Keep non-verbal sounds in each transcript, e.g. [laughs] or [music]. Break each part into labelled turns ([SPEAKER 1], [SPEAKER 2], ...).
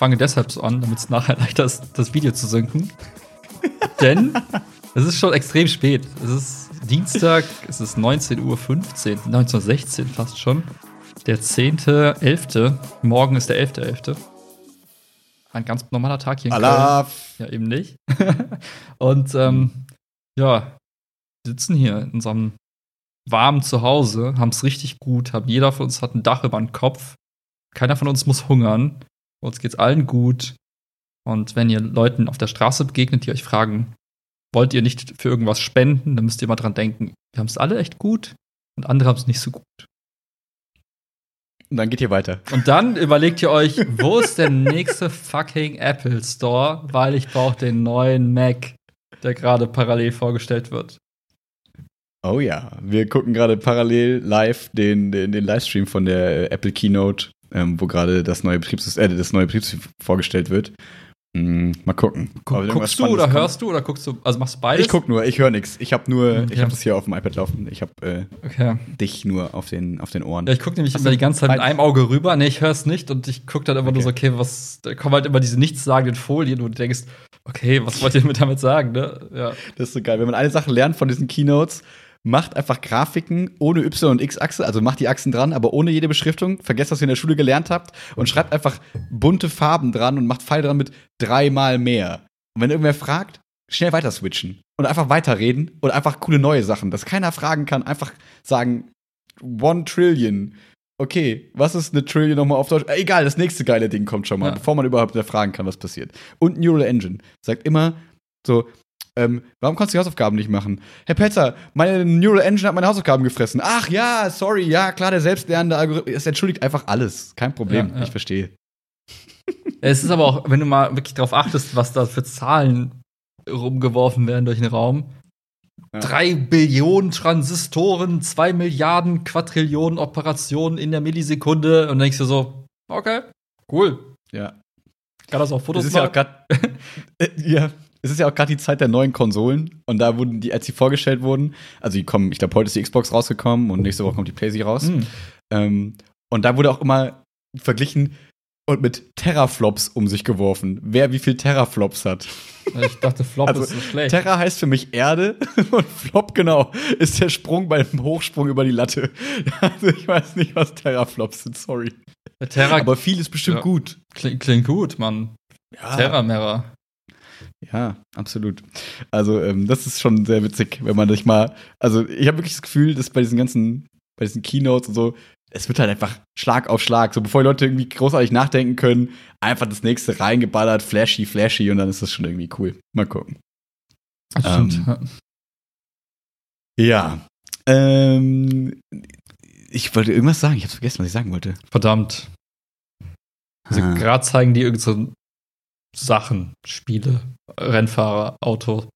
[SPEAKER 1] Ich fange deshalb so an, damit es nachher leichter ist, das Video zu synken. [laughs] Denn es ist schon extrem spät. Es ist Dienstag, es ist 19.15 Uhr, 1916 fast schon. Der 10.11. Morgen ist der 11.11. Ein ganz normaler Tag hier in
[SPEAKER 2] Alaf.
[SPEAKER 1] Köln. Ja, eben nicht. [laughs] Und ähm, ja, wir sitzen hier in unserem warmen Zuhause, haben es richtig gut, haben jeder von uns hat ein Dach über dem Kopf. Keiner von uns muss hungern. Uns geht's allen gut. Und wenn ihr Leuten auf der Straße begegnet, die euch fragen, wollt ihr nicht für irgendwas spenden, dann müsst ihr mal dran denken, wir haben es alle echt gut und andere haben es nicht so gut.
[SPEAKER 2] Und dann geht ihr weiter.
[SPEAKER 1] Und dann überlegt ihr euch, wo ist der nächste fucking Apple Store, weil ich brauche den neuen Mac, der gerade parallel vorgestellt wird.
[SPEAKER 2] Oh ja, wir gucken gerade parallel live den, den, den Livestream von der Apple Keynote, ähm, wo gerade das neue Betriebssystem, äh, das neue Betriebssystem vorgestellt wird. Mm, mal gucken.
[SPEAKER 1] Guck, guckst du oder kommt. hörst du oder guckst du? Also machst du beides?
[SPEAKER 2] Ich guck nur, ich höre nichts. Ich habe nur, okay. ich habe das hier auf dem iPad laufen. Ich habe äh,
[SPEAKER 1] okay.
[SPEAKER 2] dich nur auf den, auf den Ohren.
[SPEAKER 1] Ja, ich gucke nämlich immer die ganze Zeit mit einem Auge rüber. Nee, ich höre es nicht und ich gucke dann immer okay. nur so, okay, was, da kommen halt immer diese nichtssagenden Folien und du denkst, okay, was wollt ihr damit sagen, ne?
[SPEAKER 2] Ja. Das ist so geil. Wenn man alle Sachen lernt von diesen Keynotes, macht einfach Grafiken ohne Y- und X-Achse, also macht die Achsen dran, aber ohne jede Beschriftung. Vergesst, was ihr in der Schule gelernt habt und schreibt einfach bunte Farben dran und macht Pfeile dran mit dreimal mehr. Und wenn irgendwer fragt, schnell weiter switchen und einfach weiterreden und einfach coole neue Sachen, dass keiner fragen kann, einfach sagen One Trillion. Okay, was ist eine Trillion nochmal auf Deutsch? Egal, das nächste geile Ding kommt schon mal, ja. bevor man überhaupt fragen kann, was passiert. Und Neural Engine sagt immer so, ähm, warum kannst du die Hausaufgaben nicht machen? Herr Petzer, meine Neural Engine hat meine Hausaufgaben gefressen. Ach ja, sorry, ja, klar, der selbstlernende Algorithmus. Es entschuldigt einfach alles. Kein Problem, ja, ja. ich verstehe. [laughs]
[SPEAKER 1] Es ist aber auch, wenn du mal wirklich darauf achtest, was da für Zahlen rumgeworfen werden durch den Raum. Ja. Drei Billionen Transistoren, zwei Milliarden Quadrillionen Operationen in der Millisekunde. Und dann denkst du so, okay, cool.
[SPEAKER 2] Ja.
[SPEAKER 1] Kann das auch Fotos
[SPEAKER 2] das ist machen? Ja, auch grad, [laughs] ja, es ist ja auch gerade die Zeit der neuen Konsolen und da wurden die, als sie vorgestellt wurden, also die kommen, ich glaube, heute ist die Xbox rausgekommen und nächste Woche kommt die PlayStation raus. Mhm. Ähm, und da wurde auch immer verglichen und mit Terraflops um sich geworfen, wer wie viel Terraflops hat.
[SPEAKER 1] Ich dachte, Flop also, ist so schlecht.
[SPEAKER 2] Terra heißt für mich Erde [laughs] und Flop, genau, ist der Sprung beim Hochsprung über die Latte. [laughs] Also ich weiß nicht, was Terraflops sind, sorry.
[SPEAKER 1] Terra
[SPEAKER 2] Aber viel ist bestimmt ja. gut.
[SPEAKER 1] Klingt, klingt gut, Mann. Ja. Terra-Merra.
[SPEAKER 2] Ja, absolut. Also ähm, das ist schon sehr witzig, wenn man sich mal, also ich habe wirklich das Gefühl, dass bei diesen ganzen, bei diesen Keynotes und so, es wird halt einfach Schlag auf Schlag, so bevor die Leute irgendwie großartig nachdenken können, einfach das nächste reingeballert, flashy, flashy und dann ist das schon irgendwie cool. Mal gucken.
[SPEAKER 1] Stimmt. Ähm,
[SPEAKER 2] ja. Ähm, ich wollte irgendwas sagen, ich habe vergessen, was ich sagen wollte.
[SPEAKER 1] Verdammt. Also ah. gerade zeigen die irgend so Sachen, Spiele, Rennfahrer, Auto,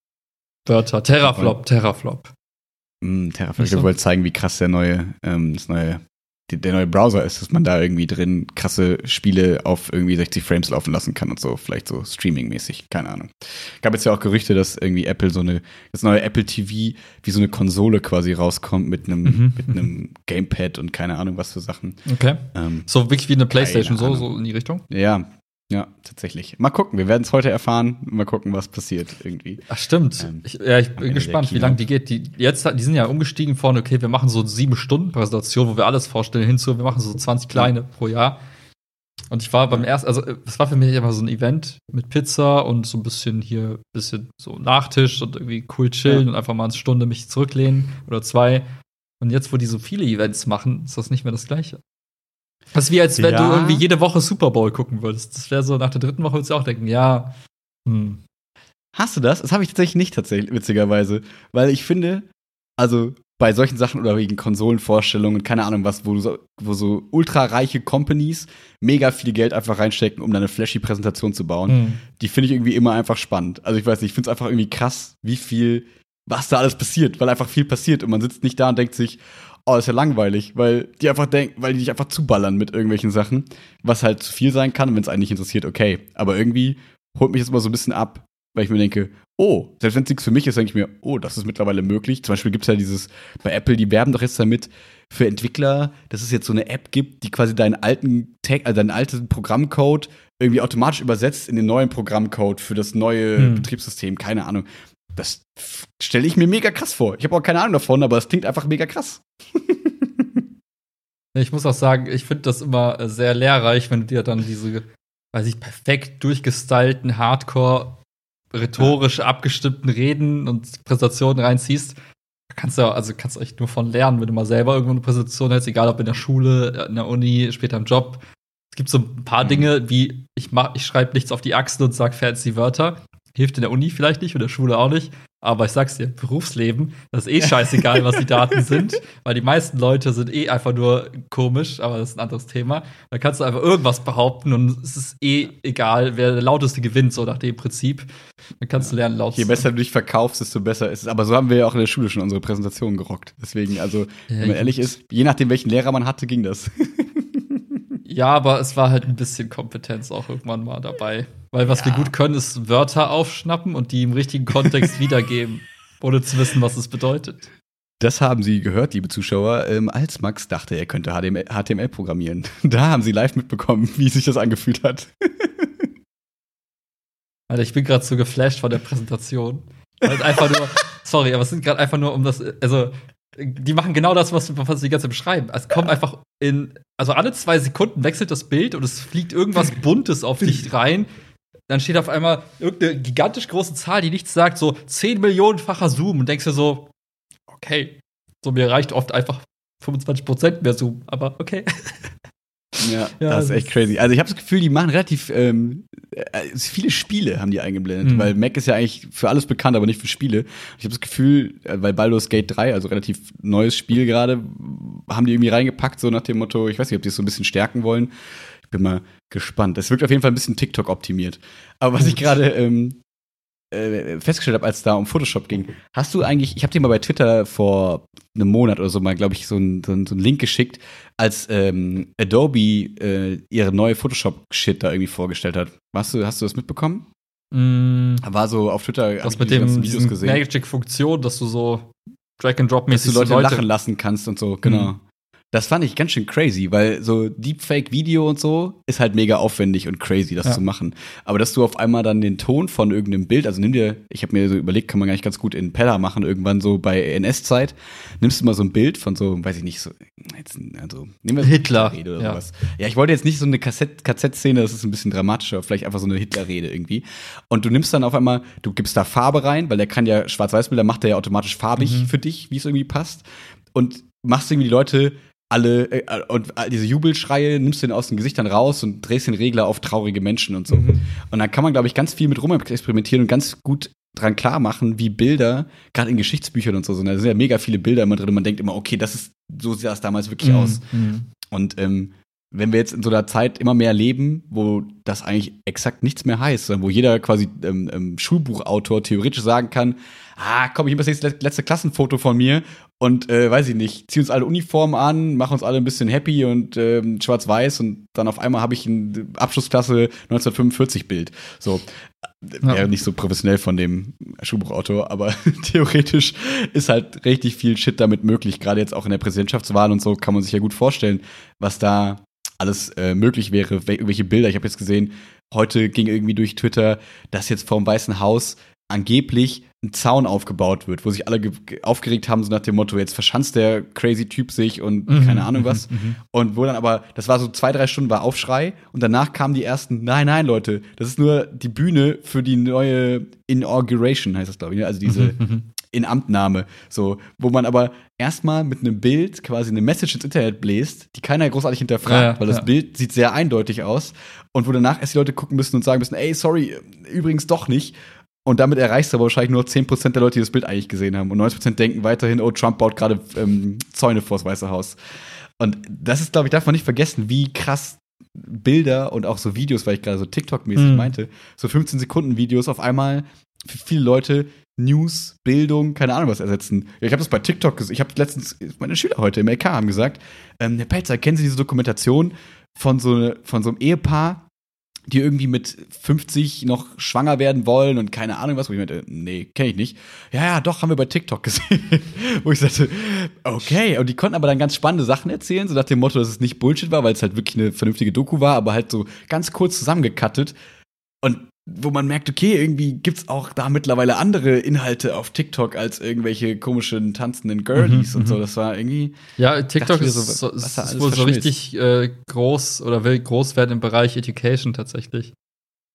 [SPEAKER 1] Wörter, Terraflop, Terraflop.
[SPEAKER 2] Mm, Terraflop, ich wollte zeigen, wie krass der neue, ähm, das neue, die, der neue Browser ist, dass man da irgendwie drin krasse Spiele auf irgendwie 60 Frames laufen lassen kann und so, vielleicht so Streaming-mäßig, keine Ahnung. Gab jetzt ja auch Gerüchte, dass irgendwie Apple so eine, das neue Apple TV wie so eine Konsole quasi rauskommt mit einem, mhm. mit einem Gamepad und keine Ahnung was für Sachen.
[SPEAKER 1] Okay. Ähm, so wirklich wie eine Playstation, so, so in die Richtung?
[SPEAKER 2] Ja, ja, tatsächlich. Mal gucken, wir werden es heute erfahren. Mal gucken, was passiert irgendwie.
[SPEAKER 1] Ach, stimmt. Ähm, ich, ja, ich bin gespannt, wie lange die geht. Die, jetzt, die sind ja umgestiegen von, okay, wir machen so sieben Stunden Präsentation, wo wir alles vorstellen, hinzu, wir machen so 20 kleine ja. pro Jahr. Und ich war beim ersten, also es war für mich immer so ein Event mit Pizza und so ein bisschen hier, bisschen so Nachtisch und irgendwie cool chillen ja. und einfach mal eine Stunde mich zurücklehnen oder zwei. Und jetzt, wo die so viele Events machen, ist das nicht mehr das Gleiche. Das ist wie, als wenn ja. du irgendwie jede Woche Super Bowl gucken würdest. Das wäre so, nach der dritten Woche würdest du auch denken, ja. Hm.
[SPEAKER 2] Hast du das? Das habe ich tatsächlich nicht, tatsächlich, witzigerweise. Weil ich finde, also bei solchen Sachen oder wegen Konsolenvorstellungen, keine Ahnung was, wo, so, wo so ultra-reiche Companies mega viel Geld einfach reinstecken, um dann eine flashy Präsentation zu bauen, mhm. die finde ich irgendwie immer einfach spannend. Also ich weiß nicht, ich finde es einfach irgendwie krass, wie viel, was da alles passiert, weil einfach viel passiert und man sitzt nicht da und denkt sich, oh, ist ja langweilig, weil die einfach denken, weil die dich einfach zuballern mit irgendwelchen Sachen, was halt zu viel sein kann, wenn es einen nicht interessiert, okay. Aber irgendwie holt mich das immer so ein bisschen ab, weil ich mir denke, oh, selbst wenn es nichts für mich ist, denke ich mir, oh, das ist mittlerweile möglich. Zum Beispiel gibt es ja dieses, bei Apple, die werben doch jetzt damit für Entwickler, dass es jetzt so eine App gibt, die quasi deinen alten Tag, also deinen alten Programmcode irgendwie automatisch übersetzt in den neuen Programmcode für das neue hm. Betriebssystem. Keine Ahnung. Das stelle ich mir mega krass vor. Ich habe auch keine Ahnung davon, aber es klingt einfach mega krass. [laughs]
[SPEAKER 1] ich muss auch sagen, ich finde das immer äh, sehr lehrreich, wenn du dir dann diese, weiß ich, perfekt durchgestylten, hardcore, rhetorisch ja. abgestimmten Reden und Präsentationen reinziehst. Da kannst du ja, also kannst du echt nur von lernen, wenn du mal selber irgendwo eine Präsentation hältst, egal ob in der Schule, in der Uni, später im Job. Es gibt so ein paar mhm. Dinge, wie ich mach, ich schreibe nichts auf die Achsen und sag fancy Wörter. Hilft in der Uni vielleicht nicht oder der Schule auch nicht. Aber ich sag's dir, Berufsleben, das ist eh scheißegal, was die Daten [laughs] sind, weil die meisten Leute sind eh einfach nur komisch, aber das ist ein anderes Thema. Da kannst du einfach irgendwas behaupten und es ist eh egal, wer der lauteste gewinnt, so nach dem Prinzip. Dann kannst du lernen, laut
[SPEAKER 2] Je besser du dich verkaufst, desto besser ist es. Aber so haben wir ja auch in der Schule schon unsere Präsentation gerockt. Deswegen, also, ja, wenn man ehrlich ist, je nachdem, welchen Lehrer man hatte, ging das. [laughs]
[SPEAKER 1] Ja, aber es war halt ein bisschen Kompetenz auch irgendwann mal dabei. Weil was ja. wir gut können, ist Wörter aufschnappen und die im richtigen Kontext [laughs] wiedergeben, ohne zu wissen, was es bedeutet.
[SPEAKER 2] Das haben Sie gehört, liebe Zuschauer, ähm, als Max dachte, er könnte HTML, HTML programmieren. [laughs] Da haben Sie live mitbekommen, wie sich das angefühlt hat. [laughs]
[SPEAKER 1] Alter, ich bin gerade so geflasht von der Präsentation. Weil einfach nur, sorry, aber es sind gerade einfach nur um das, also die machen genau das, was, was sie die ganze Zeit beschreiben. Es kommt einfach in, also alle zwei Sekunden wechselt das Bild und es fliegt irgendwas Buntes auf dich rein. Dann steht auf einmal irgendeine gigantisch große Zahl, die nichts sagt, so 10 Millionenfacher Zoom und denkst dir so, okay, so mir reicht oft einfach 25% mehr Zoom, aber okay. [laughs]
[SPEAKER 2] Ja, ja, das ist echt crazy. Also ich habe das Gefühl, die machen relativ ähm, äh, viele Spiele haben die eingeblendet, mhm. weil Mac ist ja eigentlich für alles bekannt, aber nicht für Spiele. Ich habe das Gefühl, äh, weil Baldur's Gate 3, also relativ neues Spiel gerade, haben die irgendwie reingepackt, so nach dem Motto, ich weiß nicht, ob die es so ein bisschen stärken wollen. Ich bin mal gespannt. Es wirkt auf jeden Fall ein bisschen TikTok optimiert. Aber was ich [laughs] gerade ähm, äh, festgestellt habe, als es da um Photoshop ging, hast du eigentlich, ich habe dir mal bei Twitter vor einem Monat oder so mal, glaube ich, so einen so so ein Link geschickt, als ähm, Adobe äh, ihre neue Photoshop-Shit da irgendwie vorgestellt hat. Hast du, hast du das mitbekommen?
[SPEAKER 1] Mm,
[SPEAKER 2] War so auf Twitter.
[SPEAKER 1] Das mit dem Magic-Funktion, dass du so Drag-and-Drop-mäßig
[SPEAKER 2] Leute, Leute, lachen lassen kannst und so, genau. Mhm. Das fand ich ganz schön crazy, weil so Deepfake-Video und so ist halt mega aufwendig und crazy, das ja. zu machen. Aber dass du auf einmal dann den Ton von irgendeinem Bild, also nimm dir, ich habe mir so überlegt, kann man gar nicht ganz gut in Pella machen, irgendwann so bei NS-Zeit, nimmst du mal so ein Bild von so, weiß ich nicht, so, jetzt, also,
[SPEAKER 1] nehmen wir Hitler.
[SPEAKER 2] Oder ja. sowas. Ja, ich wollte jetzt nicht so eine KZ-Szene, das ist ein bisschen dramatischer, vielleicht einfach so eine Hitler-Rede irgendwie. Und du nimmst dann auf einmal, du gibst da Farbe rein, weil der kann ja Schwarz-Weiß-Bilder, macht der ja automatisch farbig mhm. für dich, wie es irgendwie passt. Und machst irgendwie die Leute alle äh, und diese Jubelschreie nimmst du den aus den Gesichtern raus und drehst den Regler auf traurige Menschen und so. Mhm. Und dann kann man, glaube ich, ganz viel mit rum experimentieren und ganz gut dran klar machen, wie Bilder, gerade in Geschichtsbüchern und so sind. Da sind ja mega viele Bilder immer drin und man denkt immer, okay, das ist, so sah es damals wirklich mhm. aus. Mhm. Und ähm, wenn wir jetzt in so einer Zeit immer mehr leben, wo das eigentlich exakt nichts mehr heißt, sondern wo jeder quasi ähm, ähm, Schulbuchautor theoretisch sagen kann, ah, komm, ich mache das letzte Klassenfoto von mir und äh, weiß ich nicht, zieh uns alle Uniformen an, mach uns alle ein bisschen happy und ähm, schwarz-weiß und dann auf einmal habe ich ein Abschlussklasse 1945 Bild. So, wäre ja. nicht so professionell von dem Schulbuchautor, aber [laughs] theoretisch ist halt richtig viel Shit damit möglich. Gerade jetzt auch in der Präsidentschaftswahl und so kann man sich ja gut vorstellen, was da alles äh, möglich wäre, welche Bilder. Ich habe jetzt gesehen, heute ging irgendwie durch Twitter, dass jetzt vom Weißen Haus angeblich ein Zaun aufgebaut wird, wo sich alle aufgeregt haben, so nach dem Motto, jetzt verschanzt der crazy Typ sich und mhm, keine Ahnung mhm, was. Mhm. Und wo dann aber, das war so zwei, drei Stunden war Aufschrei und danach kamen die ersten, nein, nein, Leute, das ist nur die Bühne für die neue Inauguration, heißt das, glaube ich, ne? also diese mhm, mhm. Inamtnahme, so, wo man aber erstmal mit einem Bild quasi eine Message ins Internet bläst, die keiner großartig hinterfragt, ja, weil das ja. Bild sieht sehr eindeutig aus und wo danach erst die Leute gucken müssen und sagen müssen, ey, sorry, übrigens doch nicht. Und damit erreichst du aber wahrscheinlich nur 10% der Leute, die das Bild eigentlich gesehen haben. Und 90% denken weiterhin, oh, Trump baut gerade ähm, Zäune vors Weiße Haus. Und das ist, glaube ich, darf man nicht vergessen, wie krass Bilder und auch so Videos, weil ich gerade so TikTok-mäßig mhm. meinte, so 15 Sekunden Videos auf einmal für viele Leute News, Bildung, keine Ahnung was ersetzen. Ich habe das bei TikTok gesehen. Ich habe letztens, meine Schüler heute im LK haben gesagt, ähm, Herr Pelzer, kennen Sie diese Dokumentation von so, von so einem Ehepaar, die irgendwie mit 50 noch schwanger werden wollen und keine Ahnung was, wo ich meinte, nee, kenne ich nicht. Ja, ja, doch, haben wir bei TikTok gesehen. [laughs] wo ich sagte, okay. Und die konnten aber dann ganz spannende Sachen erzählen, so nach dem Motto, dass es nicht Bullshit war, weil es halt wirklich eine vernünftige Doku war, aber halt so ganz kurz zusammengekattet. Und wo man merkt, okay, irgendwie gibt's auch da mittlerweile andere Inhalte auf TikTok als irgendwelche komischen tanzenden Girlies mhm, und so. Mhm. Das war irgendwie.
[SPEAKER 1] Ja, TikTok ist, so, ist, ist wohl so richtig äh, groß oder will groß werden im Bereich Education tatsächlich.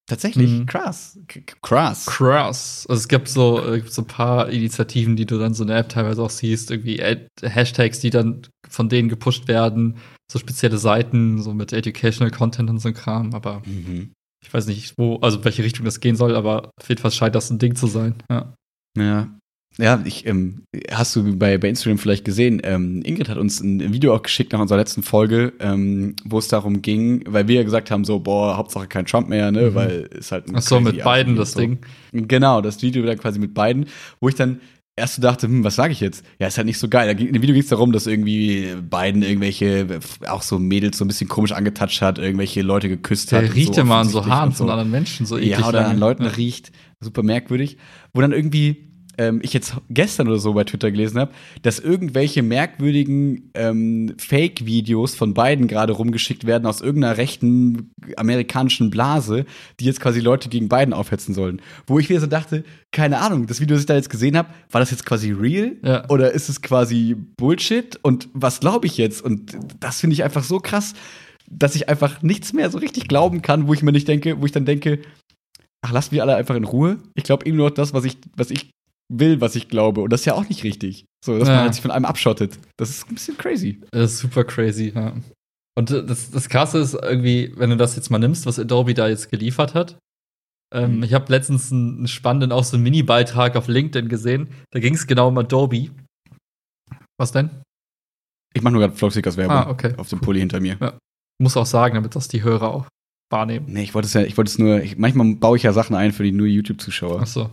[SPEAKER 2] Tatsächlich, mhm. krass.
[SPEAKER 1] Krass. Krass. Also es gibt so, äh, so ein paar Initiativen, die du dann so in der App teilweise auch siehst, irgendwie Ad Hashtags, die dann von denen gepusht werden, so spezielle Seiten, so mit Educational Content und so Kram, aber mhm ich weiß nicht, wo, also welche Richtung das gehen soll, aber auf jeden Fall scheint das ein Ding zu sein. Ja.
[SPEAKER 2] Ja. Ja, ich, ähm, hast du bei, bei Instagram vielleicht gesehen, ähm, Ingrid hat uns ein Video auch geschickt nach unserer letzten Folge, ähm, wo es darum ging, weil wir ja gesagt haben, so, boah, Hauptsache kein Trump mehr, ne, mhm. weil es halt ein
[SPEAKER 1] Ach so, mit beiden das so. Ding.
[SPEAKER 2] Genau, das Video dann quasi mit beiden, wo ich dann erst so dachte, hm, was sage ich jetzt? Ja, ist halt nicht so geil. In dem Video ging es darum, dass irgendwie beiden irgendwelche, auch so Mädels so ein bisschen komisch angetatscht hat, irgendwelche Leute geküsst hat.
[SPEAKER 1] Der riecht ja mal an so Haaren so. von anderen Menschen, so
[SPEAKER 2] eklig. Ja, oder an Leuten ja. riecht. Super merkwürdig. Wo dann irgendwie ähm, ich jetzt gestern oder so bei Twitter gelesen habe, dass irgendwelche merkwürdigen ähm, Fake-Videos von beiden gerade rumgeschickt werden aus irgendeiner rechten amerikanischen Blase, die jetzt quasi Leute gegen beiden aufhetzen sollen. Wo ich wieder so dachte, keine Ahnung, das Video, das ich da jetzt gesehen habe, war das jetzt quasi real? Ja. Oder ist es quasi Bullshit? Und was glaube ich jetzt? Und das finde ich einfach so krass, dass ich einfach nichts mehr so richtig glauben kann, wo ich mir nicht denke, wo ich dann denke, ach, lasst mich alle einfach in Ruhe. Ich glaube eben nur das, was ich, was ich will, was ich glaube. Und das ist ja auch nicht richtig. So, dass ja. man halt sich von einem abschottet. Das ist ein bisschen crazy.
[SPEAKER 1] Das ist super crazy, ja. Und das, das Krasse ist irgendwie, wenn du das jetzt mal nimmst, was Adobe da jetzt geliefert hat. Ähm, mhm. Ich habe letztens einen spannenden, auch so einen Mini-Beitrag auf LinkedIn gesehen. Da ging es genau um Adobe. Was denn?
[SPEAKER 2] Ich mache nur gerade Vlogstickers Werbung ah, okay. auf dem Pulli hinter mir. Ja.
[SPEAKER 1] Muss auch sagen, damit das die Hörer auch wahrnehmen.
[SPEAKER 2] Nee, ich wollte es ja, ich wollte es nur, ich, manchmal baue ich ja Sachen ein für die nur YouTube-Zuschauer.
[SPEAKER 1] Ach so.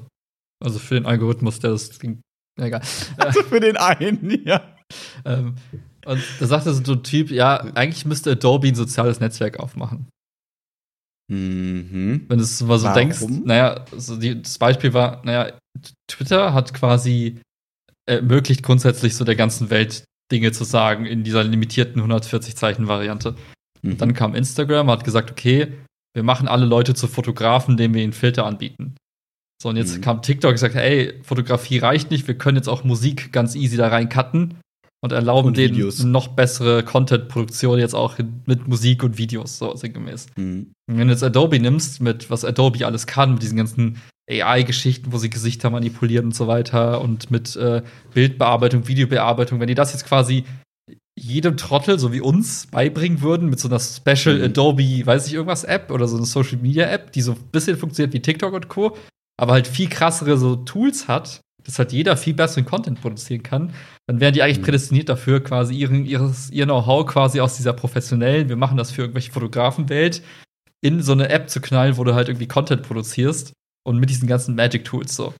[SPEAKER 1] Also für den Algorithmus, der das ging. Egal. [laughs]
[SPEAKER 2] Also für den einen, ja.
[SPEAKER 1] Ähm, und da sagte so ein Typ, ja, eigentlich müsste Adobe ein soziales Netzwerk aufmachen. Mhm. Wenn du es mal so Warum? denkst, naja, so die, das Beispiel war, naja, Twitter hat quasi ermöglicht grundsätzlich so der ganzen Welt Dinge zu sagen in dieser limitierten 140 Zeichen Variante. Mhm. Dann kam Instagram, hat gesagt, okay, wir machen alle Leute zu Fotografen, indem wir ihnen Filter anbieten. So, und jetzt mhm. kam TikTok und gesagt, ey, Fotografie reicht nicht, wir können jetzt auch Musik ganz easy da rein cutten und erlauben und denen noch bessere Content-Produktion jetzt auch mit Musik und Videos, so sinngemäß. Mhm. wenn du jetzt Adobe nimmst, mit was Adobe alles kann, mit diesen ganzen AI-Geschichten, wo sie Gesichter manipulieren und so weiter und mit äh, Bildbearbeitung, Videobearbeitung, wenn die das jetzt quasi jedem Trottel, so wie uns, beibringen würden mit so einer Special mhm. Adobe, weiß ich irgendwas, App oder so eine Social Media App, die so ein bisschen funktioniert wie TikTok und Co., aber halt viel krassere so Tools hat, dass halt jeder viel besseren Content produzieren kann, dann wären die eigentlich mhm. prädestiniert dafür, quasi ihren, ihres, ihr Know-how quasi aus dieser professionellen, wir machen das für irgendwelche Fotografenwelt, in so eine App zu knallen, wo du halt irgendwie Content produzierst und mit diesen ganzen Magic-Tools so.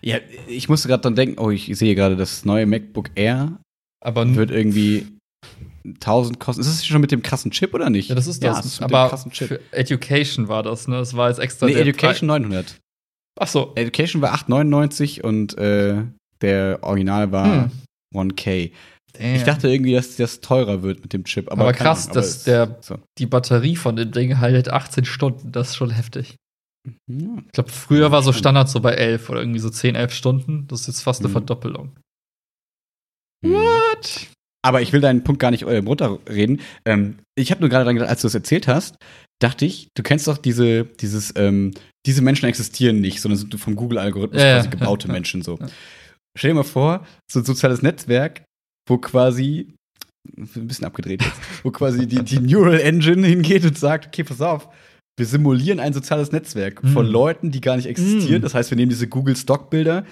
[SPEAKER 2] Ja, ich musste gerade dran denken, oh, ich sehe gerade das neue MacBook Air. Aber wird irgendwie 1000 kosten. Ist das schon mit dem krassen Chip oder nicht?
[SPEAKER 1] Ja, das ist das. Ja, das ist aber für Education war das, ne? Das war jetzt extra.
[SPEAKER 2] Nee, Education 900.
[SPEAKER 1] Ach so.
[SPEAKER 2] Education war 8,99 und äh, der Original war hm. 1K. Damn. Ich dachte irgendwie, dass das teurer wird mit dem Chip. Aber,
[SPEAKER 1] aber krass, aber dass der, so. die Batterie von dem Ding halt 18 Stunden. Das ist schon heftig. Ich glaube, früher war so Standard so bei 11 oder irgendwie so 10, 11 Stunden. Das ist jetzt fast eine mhm. Verdoppelung.
[SPEAKER 2] Mhm. What? Aber ich will deinen Punkt gar nicht äh, runterreden. Ähm, ich habe nur gerade dran gedacht, als du es erzählt hast, dachte ich, du kennst doch diese, dieses, ähm, diese Menschen existieren nicht, sondern sind vom Google-Algorithmus ja, quasi gebaute [laughs] ja, Menschen so. Ja. Stell dir mal vor, so ein soziales Netzwerk, wo quasi, ein bisschen abgedreht jetzt, wo quasi die, die Neural Engine hingeht und sagt, okay, pass auf, wir simulieren ein soziales Netzwerk mm. von Leuten, die gar nicht existieren. Mm. Das heißt, wir nehmen diese Google-Stockbilder,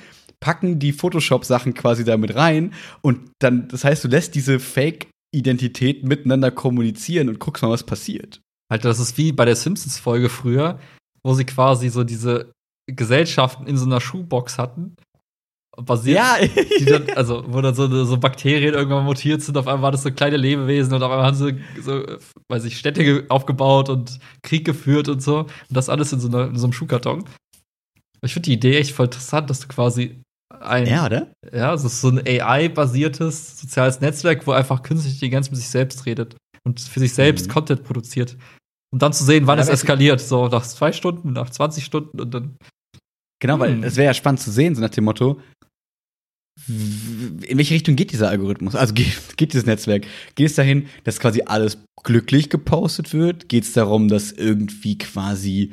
[SPEAKER 2] packen die Photoshop-Sachen quasi damit rein und dann, das heißt, du lässt diese Fake-Identität miteinander kommunizieren und guckst mal, was passiert.
[SPEAKER 1] Alter, das ist wie bei der Simpsons-Folge früher, wo sie quasi so diese Gesellschaften in so einer Schuhbox hatten basiert. Ja. dann, also, wo dann so, so, Bakterien irgendwann mutiert sind, auf einmal war das so kleine Lebewesen und auf einmal haben sie so, weiß ich, Städte aufgebaut und Krieg geführt und so. Und das alles in so, einer, in so einem Schuhkarton. Ich finde die Idee echt voll interessant, dass du quasi ein.
[SPEAKER 2] Ja, oder?
[SPEAKER 1] Ja, es ist so ein AI-basiertes soziales Netzwerk, wo einfach künstliche Intelligenz mit sich selbst redet und für sich selbst mhm. Content produziert. Und dann zu sehen, wann ja, es eskaliert. So nach zwei Stunden, nach 20 Stunden und dann.
[SPEAKER 2] Genau, weil hm. es wäre ja spannend zu sehen, so nach dem Motto, in welche Richtung geht dieser Algorithmus? Also geht, [laughs] geht dieses Netzwerk? Geht es dahin, dass quasi alles glücklich gepostet wird? Geht es darum, dass irgendwie quasi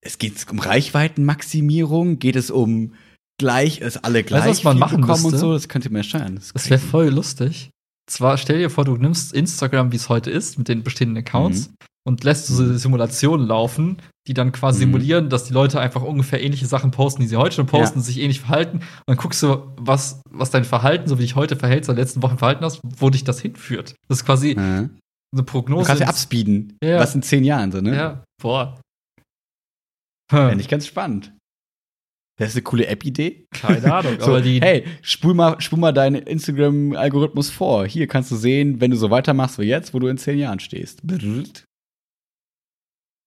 [SPEAKER 2] es geht um Reichweitenmaximierung? Geht es um gleich, dass alle gleich weißt,
[SPEAKER 1] was man machen bekommen müsste?
[SPEAKER 2] und so? Das könnt ihr mir steuern.
[SPEAKER 1] Das, das wäre voll lustig. Zwar stell dir vor, du nimmst Instagram, wie es heute ist, mit den bestehenden Accounts, mhm und lässt so mhm. Simulationen laufen, die dann quasi mhm. simulieren, dass die Leute einfach ungefähr ähnliche Sachen posten, die sie heute schon posten, ja. sich ähnlich verhalten. Und dann guckst du, was, was dein Verhalten, so wie dich heute verhältst, in den letzten Wochen verhalten hast, wo dich das hinführt. Das ist quasi mhm. eine Prognose. Du
[SPEAKER 2] kannst ja abspeeden. Ja. Was in zehn Jahren so, ne?
[SPEAKER 1] Ja, boah.
[SPEAKER 2] Hm. Fände ich ganz spannend. Das ist eine coole App-Idee.
[SPEAKER 1] Keine Ahnung, [laughs]
[SPEAKER 2] so, aber die. Hey, spul mal, spul mal deinen Instagram-Algorithmus vor. Hier kannst du sehen, wenn du so weitermachst wie jetzt, wo du in zehn Jahren stehst.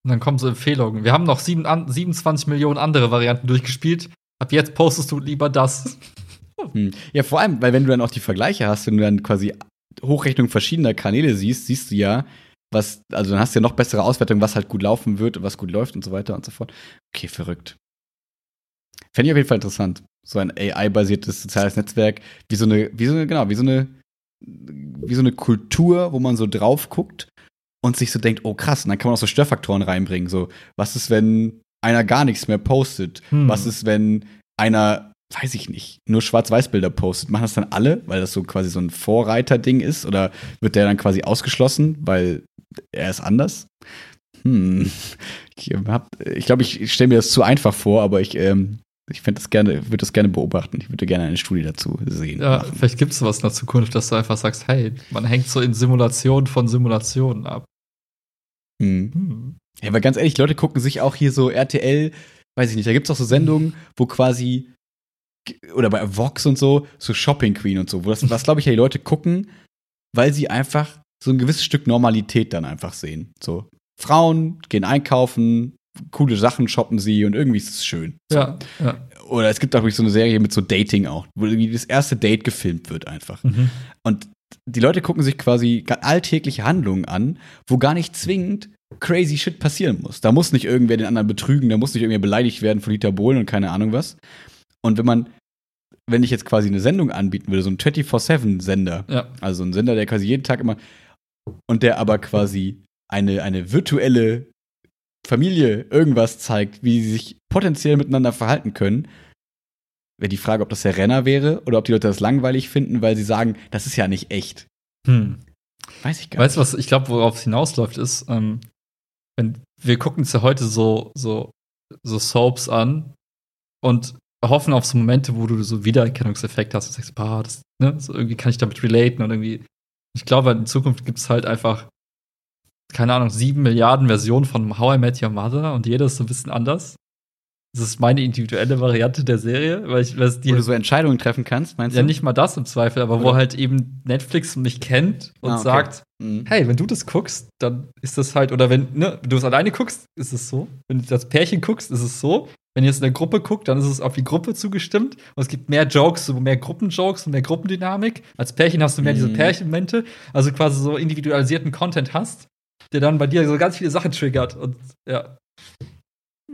[SPEAKER 1] Und dann kommen so Empfehlungen. Wir haben noch 7, an, 27 Millionen andere Varianten durchgespielt. Ab jetzt postest du lieber das. [laughs]
[SPEAKER 2] Hm. Ja, vor allem, weil wenn du dann auch die Vergleiche hast, wenn du dann quasi Hochrechnung verschiedener Kanäle siehst, siehst du ja, was, also dann hast du ja noch bessere Auswertung, was halt gut laufen wird, was gut läuft und so weiter und so fort. Okay, verrückt. Fände ich auf jeden Fall interessant. So ein AI-basiertes soziales Netzwerk, wie so eine, wie so eine, genau, wie so eine, wie so eine Kultur, wo man so drauf guckt und sich so denkt, oh krass, und dann kann man auch so Störfaktoren reinbringen. So, was ist, wenn einer gar nichts mehr postet? Hm. Was ist, wenn einer, weiß ich nicht, nur Schwarz-Weiß-Bilder postet? Machen das dann alle, weil das so quasi so ein Vorreiter-Ding ist? Oder wird der dann quasi ausgeschlossen, weil er ist anders? Hm. Ich glaube, ich, glaub, ich stelle mir das zu einfach vor, aber ich, ähm, ich fände das gerne, würde das gerne beobachten. Ich würde gerne eine Studie dazu sehen.
[SPEAKER 1] Ja, machen. vielleicht gibt es was in der Zukunft, dass du einfach sagst, hey, man hängt so in Simulationen von Simulationen ab.
[SPEAKER 2] Hm. Hm. Ja, aber ganz ehrlich, Leute gucken sich auch hier so RTL, weiß ich nicht, da gibt es auch so Sendungen, wo quasi, oder bei Vox und so, so Shopping Queen und so, wo das, was glaube ich ja die Leute gucken, weil sie einfach so ein gewisses Stück Normalität dann einfach sehen. So, Frauen gehen einkaufen, coole Sachen shoppen sie und irgendwie ist es schön.
[SPEAKER 1] Ja, ja.
[SPEAKER 2] Oder es gibt auch so eine Serie mit so Dating auch, wo irgendwie das erste Date gefilmt wird einfach. Mhm. Und die Leute gucken sich quasi alltägliche Handlungen an, wo gar nicht zwingend crazy shit passieren muss. Da muss nicht irgendwer den anderen betrügen, da muss nicht irgendwer beleidigt werden von Dieter Bohlen und keine Ahnung was. Und wenn man, wenn ich jetzt quasi eine Sendung anbieten würde, so ein 24-7-Sender, ja. also ein Sender, der quasi jeden Tag immer, und der aber quasi eine, eine virtuelle Familie irgendwas zeigt, wie sie sich potenziell miteinander verhalten können, wäre die Frage, ob das der Renner wäre oder ob die Leute das langweilig finden, weil sie sagen, das ist ja nicht echt.
[SPEAKER 1] Hm. Weiß ich gar weißt nicht. Weißt du, was ich glaube, worauf es hinausläuft, ist, ähm, wenn wir gucken uns ja heute so, so, so Soaps an und hoffen auf so Momente, wo du so Wiedererkennungseffekt hast und sagst, bah, das, ne, so irgendwie kann ich damit relaten und irgendwie. Ich glaube, in Zukunft gibt es halt einfach, keine Ahnung, sieben Milliarden Versionen von How I Met Your Mother und jeder ist so ein bisschen anders. Das ist meine individuelle Variante der Serie, weil ich weiß,
[SPEAKER 2] die. Wo du so Entscheidungen treffen kannst, meinst
[SPEAKER 1] du? Ja, nicht mal das im Zweifel, aber Oder? wo halt eben Netflix mich kennt und ah, okay. sagt, mhm. hey, wenn du das guckst, dann ist das halt, oder wenn, ne, wenn du es alleine guckst, ist es so. Wenn du das Pärchen guckst, ist es so. Wenn ihr es in der Gruppe guckt, dann ist es auf die Gruppe zugestimmt. Und es gibt mehr Jokes, so mehr Gruppenjokes und mehr Gruppendynamik. Als Pärchen hast du mehr mhm. diese Pärchenmomente, also quasi so individualisierten Content hast, der dann bei dir so ganz viele Sachen triggert. Und ja.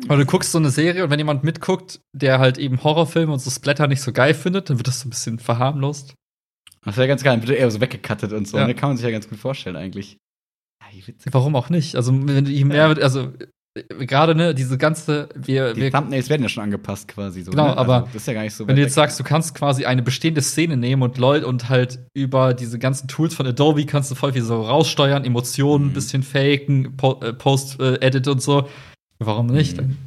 [SPEAKER 1] Weil du guckst so eine Serie und wenn jemand mitguckt, der halt eben Horrorfilme und so Splatter nicht so geil findet, dann wird das so ein bisschen verharmlost.
[SPEAKER 2] Das wäre ganz geil, dann wird eher so weggekattet und so. Ja. Und ne? kann man sich ja ganz gut vorstellen, eigentlich.
[SPEAKER 1] Ja, Warum auch nicht? Also, wenn je mehr wird, also gerade ne, diese ganze wir,
[SPEAKER 2] die wir, Thumbnails werden ja schon angepasst quasi so.
[SPEAKER 1] Genau,
[SPEAKER 2] ne?
[SPEAKER 1] aber also, das ist ja gar nicht so. Wenn du jetzt sagst, du kannst quasi eine bestehende Szene nehmen und Leute und halt über diese ganzen Tools von Adobe kannst du voll viel so raussteuern, Emotionen, mhm. bisschen faken, po äh, Post-Edit äh, und so. Warum nicht? Mhm.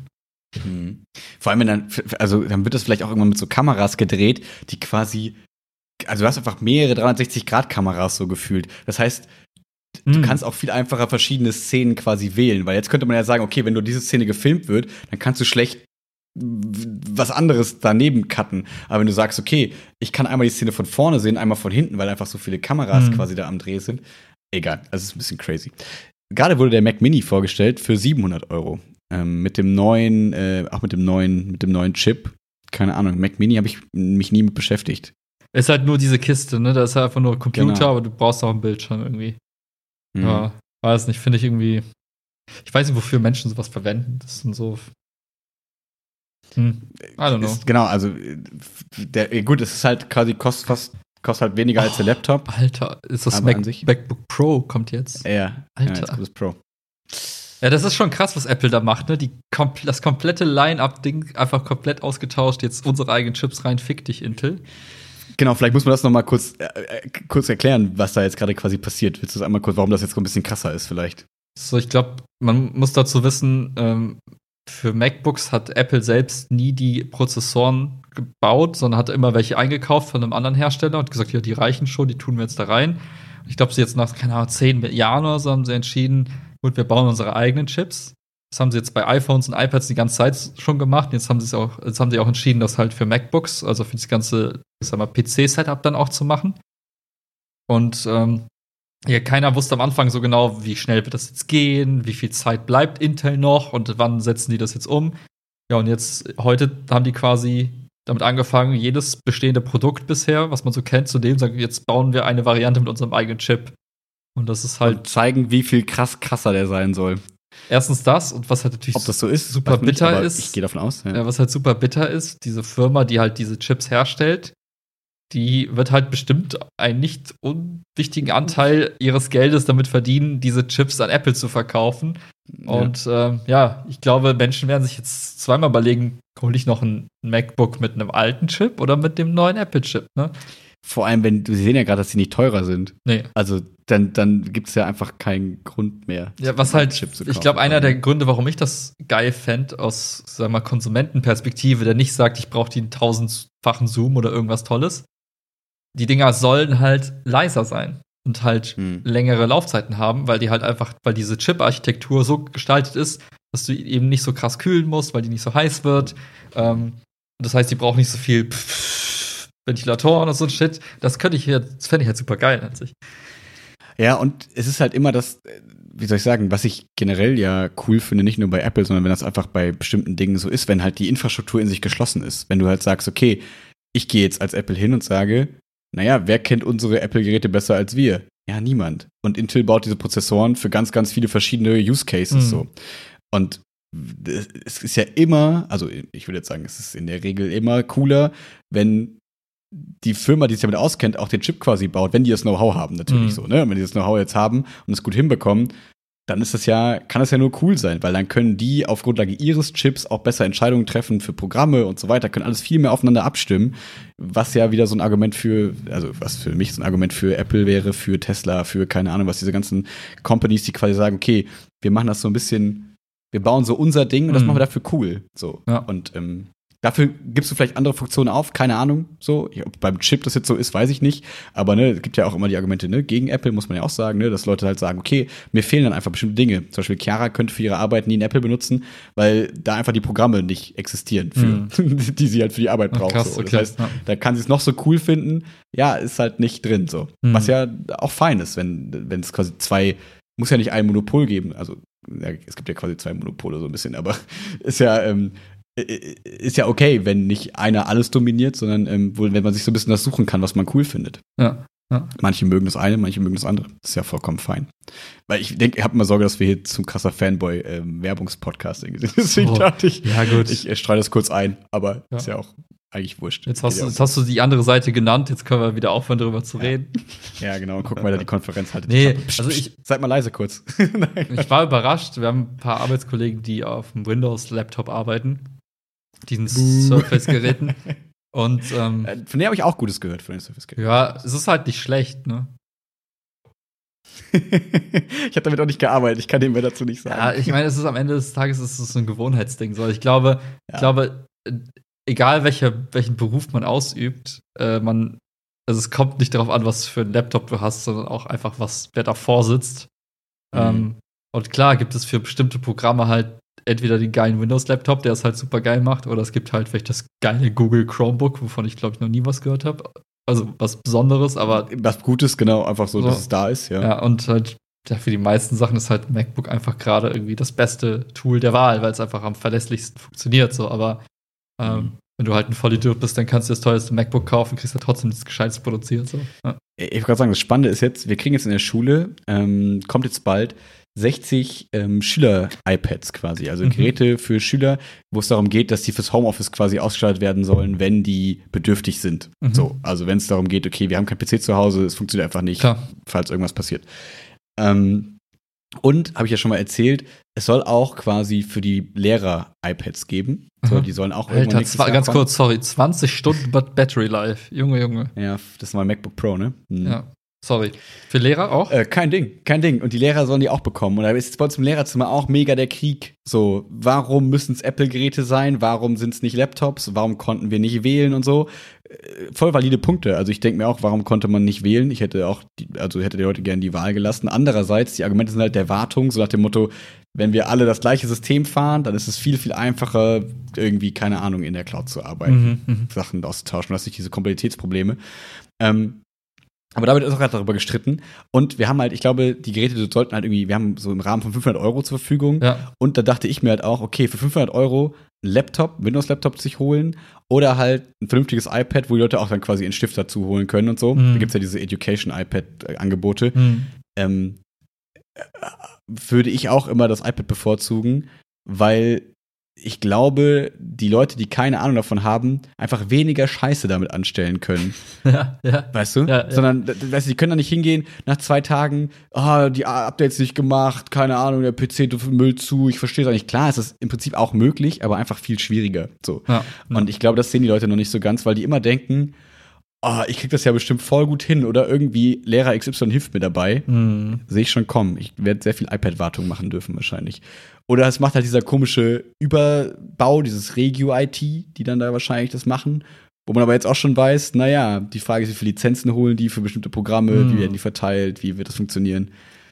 [SPEAKER 2] Mhm. Vor allem, wenn dann, also dann wird das vielleicht auch irgendwann mit so Kameras gedreht, die quasi, also du hast einfach mehrere 360-Grad-Kameras so gefühlt. Das heißt, du mhm. kannst auch viel einfacher verschiedene Szenen quasi wählen, weil jetzt könnte man ja sagen, okay, wenn nur diese Szene gefilmt wird, dann kannst du schlecht was anderes daneben cutten. Aber wenn du sagst, okay, ich kann einmal die Szene von vorne sehen, einmal von hinten, weil einfach so viele Kameras mhm. quasi da am Dreh sind. Egal, also es ist ein bisschen crazy. Gerade wurde der Mac Mini vorgestellt für 700 Euro. Ähm, mit dem neuen, äh, auch mit dem neuen, mit dem neuen Chip. Keine Ahnung, Mac Mini habe ich mich nie mit beschäftigt.
[SPEAKER 1] Ist halt nur diese Kiste, ne? Da ist halt einfach nur Computer, genau. aber du brauchst auch einen Bildschirm irgendwie. Mhm. Ja, weiß nicht, finde ich irgendwie. Ich weiß nicht, wofür Menschen sowas verwenden. Das sind so.
[SPEAKER 2] Hm. I don't know. Ist, genau, also der, gut, es ist halt quasi kostet fast kostet halt weniger oh, als der oh, Laptop.
[SPEAKER 1] Alter, ist das Mac, MacBook Pro kommt jetzt?
[SPEAKER 2] Ja,
[SPEAKER 1] Alter. Ja, das Pro. Ja, das ist schon krass, was Apple da macht, ne? Die, das komplette Line-Up-Ding einfach komplett ausgetauscht. Jetzt unsere eigenen Chips rein, fick dich, Intel.
[SPEAKER 2] Genau, vielleicht muss man das noch mal kurz, äh, äh, kurz erklären, was da jetzt gerade quasi passiert. Willst du das einmal kurz, warum das jetzt so ein bisschen krasser ist vielleicht?
[SPEAKER 1] So, ich glaube, man muss dazu wissen, ähm, für MacBooks hat Apple selbst nie die Prozessoren gebaut, sondern hat immer welche eingekauft von einem anderen Hersteller und gesagt, ja, die reichen schon, die tun wir jetzt da rein. Ich glaube, sie jetzt nach, keine Ahnung, zehn Jahren oder so haben sie entschieden, gut, wir bauen unsere eigenen Chips. Das haben sie jetzt bei iPhones und iPads die ganze Zeit schon gemacht. Jetzt haben sie es auch, jetzt haben sie auch entschieden, das halt für MacBooks, also für das ganze, ich sag mal, PC-Setup dann auch zu machen. Und ähm, ja, keiner wusste am Anfang so genau, wie schnell wird das jetzt gehen, wie viel Zeit bleibt Intel noch und wann setzen die das jetzt um. Ja, und jetzt, heute haben die quasi damit angefangen, jedes bestehende Produkt bisher, was man so kennt, zu dem sagen, jetzt bauen wir eine Variante mit unserem eigenen Chip. Und das ist halt. Und
[SPEAKER 2] zeigen, wie viel krass krasser der sein soll.
[SPEAKER 1] Erstens das und was halt natürlich
[SPEAKER 2] Ob das so ist,
[SPEAKER 1] super bitter nicht, ist.
[SPEAKER 2] Ich gehe davon aus.
[SPEAKER 1] Ja. ja. was halt super bitter ist, diese Firma, die halt diese Chips herstellt, die wird halt bestimmt einen nicht unwichtigen Anteil ihres Geldes damit verdienen, diese Chips an Apple zu verkaufen. Ja. Und äh, ja, ich glaube, Menschen werden sich jetzt zweimal überlegen, hole ich noch ein MacBook mit einem alten Chip oder mit dem neuen Apple-Chip, ne?
[SPEAKER 2] Vor allem, wenn du sehen ja gerade, dass sie nicht teurer sind.
[SPEAKER 1] Nee.
[SPEAKER 2] Also dann, dann gibt es ja einfach keinen Grund mehr.
[SPEAKER 1] Ja, was halt, ich glaube, einer der Gründe, warum ich das geil fände, aus, sag mal, Konsumentenperspektive, der nicht sagt, ich brauche den tausendfachen Zoom oder irgendwas Tolles. Die Dinger sollen halt leiser sein und halt hm. längere Laufzeiten haben, weil die halt einfach, weil diese Chip-Architektur so gestaltet ist, dass du eben nicht so krass kühlen musst, weil die nicht so heiß wird. Ähm, das heißt, die brauchen nicht so viel Ventilatoren und so ein Shit. Das könnte ich hier, das fände ich halt super geil an sich.
[SPEAKER 2] Ja, und es ist halt immer das, wie soll ich sagen, was ich generell ja cool finde, nicht nur bei Apple, sondern wenn das einfach bei bestimmten Dingen so ist, wenn halt die Infrastruktur in sich geschlossen ist. Wenn du halt sagst, okay, ich gehe jetzt als Apple hin und sage, naja, wer kennt unsere Apple-Geräte besser als wir? Ja, niemand. Und Intel baut diese Prozessoren für ganz, ganz viele verschiedene Use Cases mhm. so. Und es ist ja immer, also ich würde jetzt sagen, es ist in der Regel immer cooler, wenn die Firma, die sich damit auskennt, auch den Chip quasi baut, wenn die das Know-how haben, natürlich mhm. so, ne? Wenn die das Know-how jetzt haben und es gut hinbekommen, dann ist das ja, kann das ja nur cool sein, weil dann können die auf Grundlage ihres Chips auch besser Entscheidungen treffen für Programme und so weiter, können alles viel mehr aufeinander abstimmen, was ja wieder so ein Argument für, also was für mich so ein Argument für Apple wäre, für Tesla, für keine Ahnung, was diese ganzen Companies, die quasi sagen, okay, wir machen das so ein bisschen, wir bauen so unser Ding und das mhm. machen wir dafür cool. So. Ja. Und ähm, Dafür gibst du vielleicht andere Funktionen auf, keine Ahnung. So, ob beim Chip das jetzt so ist, weiß ich nicht. Aber ne, es gibt ja auch immer die Argumente, ne, gegen Apple muss man ja auch sagen, ne, dass Leute halt sagen, okay, mir fehlen dann einfach bestimmte Dinge. Zum Beispiel Chiara könnte für ihre Arbeit nie ein Apple benutzen, weil da einfach die Programme nicht existieren, für, mhm. [laughs] die sie halt für die Arbeit braucht. Krass, so. Das okay. heißt, ja. da kann sie es noch so cool finden, ja, ist halt nicht drin. so. Mhm. Was ja auch fein ist, wenn wenn es quasi zwei, muss ja nicht ein Monopol geben. Also ja, es gibt ja quasi zwei Monopole so ein bisschen, aber [laughs] ist ja ähm, ist ja okay, wenn nicht einer alles dominiert, sondern ähm, wenn man sich so ein bisschen das suchen kann, was man cool findet.
[SPEAKER 1] Ja. Ja.
[SPEAKER 2] Manche mögen das eine, manche mögen das andere. Das ist ja vollkommen fein. Weil ich denke, ich habe immer Sorge, dass wir hier zum krasser Fanboy-Werbungspodcast ähm, sind. [laughs] Deswegen oh, dachte ich,
[SPEAKER 1] ja, gut.
[SPEAKER 2] ich, ich streue das kurz ein, aber ja. ist ja auch eigentlich wurscht.
[SPEAKER 1] Jetzt hast, du, jetzt hast du die andere Seite genannt, jetzt können wir wieder aufhören, darüber zu reden. [laughs]
[SPEAKER 2] Ja, genau, gucken wir da die Konferenz halt.
[SPEAKER 1] Nee, also ich.
[SPEAKER 2] Seid mal leise kurz. [laughs]
[SPEAKER 1] ich war überrascht. Wir haben ein paar Arbeitskollegen, die auf dem Windows-Laptop arbeiten diesen Surface-Geräten. Und ähm,
[SPEAKER 2] äh, von der habe ich auch Gutes gehört von den Surface-Geräten.
[SPEAKER 1] Ja, es ist halt nicht schlecht, ne? [laughs]
[SPEAKER 2] ich habe damit auch nicht gearbeitet, ich kann dem mehr dazu nicht sagen.
[SPEAKER 1] Ja, ich meine, es ist am Ende des Tages ist es ein Gewohnheitsding. So. Ich glaube, ja. ich glaube, egal welcher, welchen Beruf man ausübt, äh, man, also es kommt nicht darauf an, was für einen Laptop du hast, sondern auch einfach, was wer davor sitzt. Mhm. Ähm, und klar gibt es für bestimmte Programme halt entweder den geilen Windows-Laptop, der es halt super geil macht, oder es gibt halt vielleicht das geile Google Chromebook, wovon ich glaube ich noch nie was gehört habe. Also was Besonderes, aber.
[SPEAKER 2] Was Gutes, genau, einfach so, so, dass es da ist, ja.
[SPEAKER 1] Ja, und halt ja, für die meisten Sachen ist halt MacBook einfach gerade irgendwie das beste Tool der Wahl, weil es einfach am verlässlichsten funktioniert. So, aber ähm, mhm. wenn du halt ein Vollidiot bist, dann kannst du das teuerste MacBook kaufen, kriegst ja trotzdem nichts Gescheites produziert. So. Ja.
[SPEAKER 2] Ich wollte gerade sagen, das Spannende ist jetzt, wir kriegen jetzt in der Schule, ähm, kommt jetzt bald 60 ähm, Schüler-iPads quasi, also mhm. Geräte für Schüler, wo es darum geht, dass die fürs Homeoffice quasi ausgestattet werden sollen, wenn die bedürftig sind. Mhm. So, also wenn es darum geht, okay, wir haben kein PC zu Hause, es funktioniert einfach nicht, Klar. falls irgendwas passiert. Ähm, und habe ich ja schon mal erzählt, es soll auch quasi für die Lehrer iPads geben. So, die sollen auch
[SPEAKER 1] Alter, zwar, ganz kurz, sorry, 20 Stunden Battery Life. Junge, Junge.
[SPEAKER 2] Ja, das ist mal MacBook Pro, ne?
[SPEAKER 1] Mhm. Ja. Sorry. Für Lehrer auch?
[SPEAKER 2] Äh, kein Ding, kein Ding. Und die Lehrer sollen die auch bekommen. Und da ist jetzt bei uns im Lehrerzimmer auch mega der Krieg. So, warum müssen es Apple-Geräte sein? Warum sind es nicht Laptops? Warum konnten wir nicht wählen und so? Äh, voll valide Punkte. Also ich denke mir auch, warum konnte man nicht wählen? Ich hätte auch, die, also hätte die Leute gerne die Wahl gelassen. Andererseits, die Argumente sind halt der Wartung, so nach dem Motto, wenn wir alle das gleiche System fahren, dann ist es viel, viel einfacher, irgendwie, keine Ahnung, in der Cloud zu arbeiten, mhm, mhm. Sachen auszutauschen. Du hast nicht diese Komplexitätsprobleme. Ähm, aber damit ist auch gerade darüber gestritten. Und wir haben halt, ich glaube, die Geräte sollten halt irgendwie, wir haben so im Rahmen von 500 Euro zur Verfügung. Ja. Und da dachte ich mir halt auch, okay, für 500 Euro ein Laptop, Windows-Laptop sich holen oder halt ein vernünftiges iPad, wo die Leute auch dann quasi einen Stift dazu holen können und so. Mhm. Da gibt es ja diese Education-iPad-Angebote. Mhm. Ähm, äh, würde ich auch immer das iPad bevorzugen, weil ich glaube, die Leute, die keine Ahnung davon haben, einfach weniger Scheiße damit anstellen können. [laughs] Ja, ja. Weißt du? Ja, ja. Sondern, weißt du, die können da nicht hingehen nach zwei Tagen, ah, oh, die Updates nicht gemacht, keine Ahnung, der PC tut Müll zu, ich verstehe es auch nicht. Klar, es ist im Prinzip auch möglich, aber einfach viel schwieriger. So. Ja, Und ich glaube, das sehen die Leute noch nicht so ganz, weil die immer denken, oh, ich krieg das ja bestimmt voll gut hin oder irgendwie Lehrer XY hilft mir dabei. Mhm. Sehe ich schon kommen. Ich werde sehr viel iPad-Wartung machen dürfen wahrscheinlich. Oder es macht halt dieser komische Überbau, dieses Regio-IT, die dann da wahrscheinlich das machen. Wo man aber jetzt auch schon weiß, naja, die Frage ist, wie viele Lizenzen holen die für bestimmte Programme, mhm. wie werden die verteilt, wie wird das funktionieren.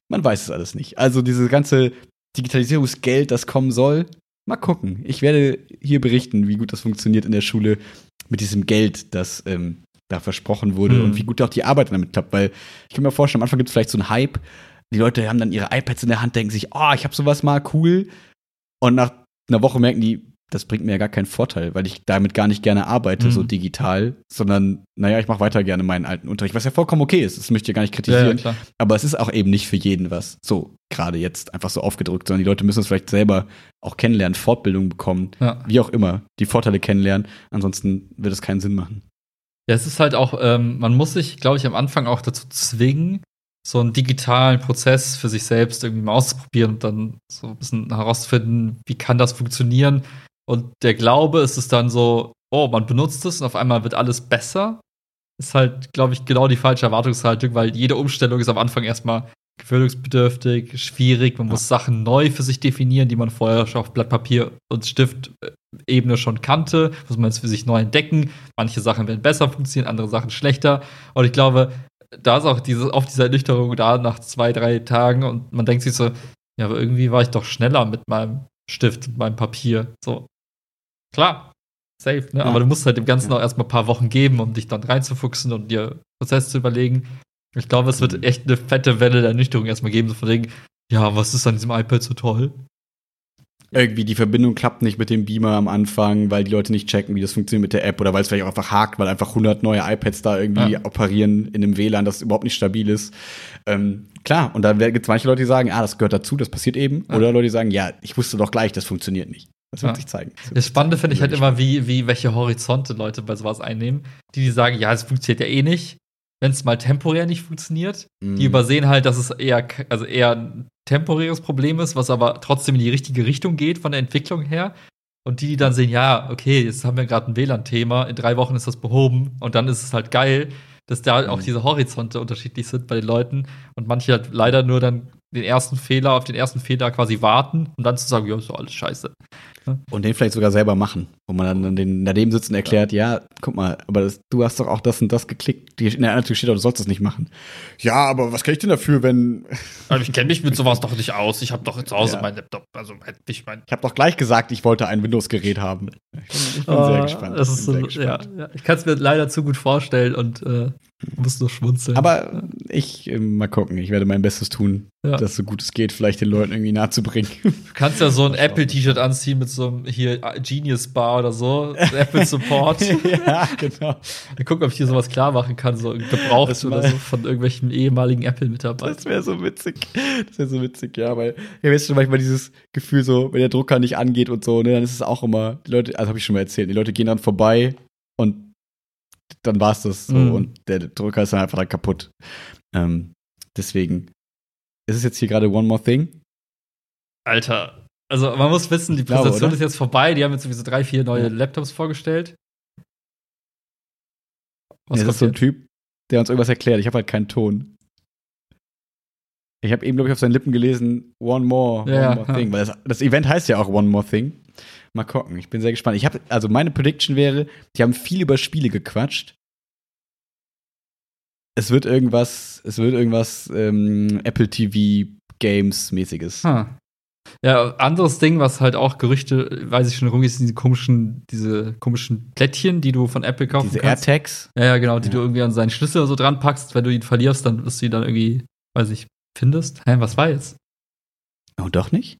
[SPEAKER 2] Man weiß es alles nicht. Also dieses ganze Digitalisierungsgeld, das kommen soll, mal gucken. Ich werde hier berichten, wie gut das funktioniert in der Schule mit diesem Geld, das ähm, da versprochen wurde mhm. und wie gut auch die Arbeit damit klappt. Weil ich kann mir vorstellen, am Anfang gibt es vielleicht so einen Hype. Die Leute haben dann ihre iPads in der Hand, denken sich, oh, ich habe sowas mal cool. Und nach einer Woche merken die, das bringt mir ja gar keinen Vorteil, weil ich damit gar nicht gerne arbeite, mhm. so digital, sondern, naja, ich mache weiter gerne meinen alten Unterricht, was ja vollkommen okay ist, das möchte ich ja gar nicht kritisieren. Ja, ja, aber es ist auch eben nicht für jeden was, so gerade jetzt einfach so aufgedrückt, sondern die Leute müssen es vielleicht selber auch kennenlernen, Fortbildung bekommen, ja. wie auch immer, die Vorteile kennenlernen, ansonsten wird es keinen Sinn machen.
[SPEAKER 1] Ja, es ist halt auch, ähm, man muss sich, glaube ich, am Anfang auch dazu zwingen, so einen digitalen Prozess für sich selbst irgendwie mal auszuprobieren und dann so ein bisschen herauszufinden, wie kann das funktionieren. Und der Glaube ist es dann so, oh, man benutzt es und auf einmal wird alles besser. Ist halt, glaube ich, genau die falsche Erwartungshaltung, weil jede Umstellung ist am Anfang erstmal gewöhnungsbedürftig, schwierig. Man ja. muss Sachen neu für sich definieren, die man vorher schon auf Blatt Papier und Stift-Ebene schon kannte. Muss man jetzt für sich neu entdecken. Manche Sachen werden besser funktionieren, andere Sachen schlechter. Und ich glaube, da ist auch diese, oft diese Ernüchterung da nach zwei, drei Tagen und man denkt sich so, ja, aber irgendwie war ich doch schneller mit meinem Stift, mit meinem Papier. So. Klar, safe, ne? Ja. Aber du musst halt dem Ganzen ja. auch erstmal ein paar Wochen geben, um dich dann reinzufuchsen und dir Prozess zu überlegen. Ich glaube, es wird mhm. echt eine fette Welle der Ernüchterung erstmal geben, so von wegen, ja, was ist an diesem iPad so toll?
[SPEAKER 2] Irgendwie die Verbindung klappt nicht mit dem Beamer am Anfang, weil die Leute nicht checken, wie das funktioniert mit der App oder weil es vielleicht auch einfach hakt, weil einfach 100 neue iPads da irgendwie ja. operieren in einem WLAN, das überhaupt nicht stabil ist. Ähm, klar, und da gibt es manche Leute, die sagen, ah, das gehört dazu, das passiert eben. Ja. Oder Leute, die sagen, ja, ich wusste doch gleich, das funktioniert nicht. Das wird ja. sich zeigen.
[SPEAKER 1] Das, das Spannende finde ich halt immer, wie, wie welche Horizonte Leute bei sowas einnehmen. Die, die sagen, ja, es funktioniert ja eh nicht wenn es mal temporär nicht funktioniert. Mm. Die mhm. übersehen halt, dass es eher, also eher temporäres Problem ist, was aber trotzdem in die richtige Richtung geht von der Entwicklung her. Und die, die dann sehen, ja, okay, jetzt haben wir gerade ein WLAN-Thema, in drei Wochen ist das behoben und dann ist es halt geil, dass da auch mhm. diese Horizonte unterschiedlich sind bei den Leuten und manche halt leider nur dann den ersten Fehler, auf den ersten Fehler quasi warten und dann zu sagen, ja, ist doch alles scheiße.
[SPEAKER 2] Und den vielleicht sogar selber machen. Wo man dann den daneben sitzt und erklärt, ja, guck mal, aber das, du hast doch auch das und das geklickt. In der Anleitung steht doch, du sollst das nicht machen. Ja, aber was kann ich denn dafür, wenn.
[SPEAKER 1] Aber [laughs] ich kenne mich mit sowas doch nicht aus. Ich habe doch zu Hause ja. meinen Laptop. Also
[SPEAKER 2] ich mein. Ich habe doch gleich gesagt, ich wollte ein Windows-Gerät haben. Ich bin, ich bin
[SPEAKER 1] oh, sehr gespannt. Das ist so, ja, ja, Ich kann es mir leider zu gut vorstellen und äh, muss nur schmunzeln.
[SPEAKER 2] Aber ich, äh, mal gucken, ich werde mein Bestes tun, ja. das so gut es geht, vielleicht den Leuten irgendwie nahe zu bringen.
[SPEAKER 1] Du kannst ja so ein [laughs] Apple-T-Shirt anziehen mit so einem hier Genius Bar oder so, Apple Support. [laughs] ja, genau. Dann gucken, ob ich hier sowas klar machen kann, so gebraucht oder so von irgendwelchen ehemaligen Apple-Mitarbeitern.
[SPEAKER 2] Das wäre so witzig. Das wäre so witzig, ja, weil ihr wisst schon manchmal dieses Gefühl so, wenn der Drucker nicht angeht und so, ne, dann ist es auch immer, die Leute, also habe ich schon mal erzählt, die Leute gehen dann vorbei und dann war es das so mhm. und der Drucker ist dann einfach dann kaputt. Ähm, deswegen ist es jetzt hier gerade One More Thing.
[SPEAKER 1] Alter, also man muss wissen, die Präsentation glaube, ist jetzt vorbei. Die haben jetzt sowieso drei, vier neue ja. Laptops vorgestellt.
[SPEAKER 2] Was ja, das ist so ein Typ, der uns irgendwas erklärt. Ich habe halt keinen Ton. Ich habe eben, glaube ich, auf seinen Lippen gelesen, One More, ja, One More Thing. Weil das, das, Event heißt ja auch One More Thing. Mal gucken, ich bin sehr gespannt. Ich habe, also meine Prediction wäre, die haben viel über Spiele gequatscht. Es wird irgendwas, es wird irgendwas ähm, Apple TV Games mäßiges. Huh.
[SPEAKER 1] Ja, anderes Ding, was halt auch Gerüchte, weiß ich schon rumgeht, sind diese komischen, diese komischen Plättchen, die du von Apple kaufen
[SPEAKER 2] diese kannst. Diese AirTags?
[SPEAKER 1] Ja, ja, genau, die ja. du irgendwie an seinen Schlüssel so dran packst. Wenn du ihn verlierst, dann wirst du ihn dann irgendwie, weiß ich, findest. Hä, was war jetzt?
[SPEAKER 2] Oh, doch nicht?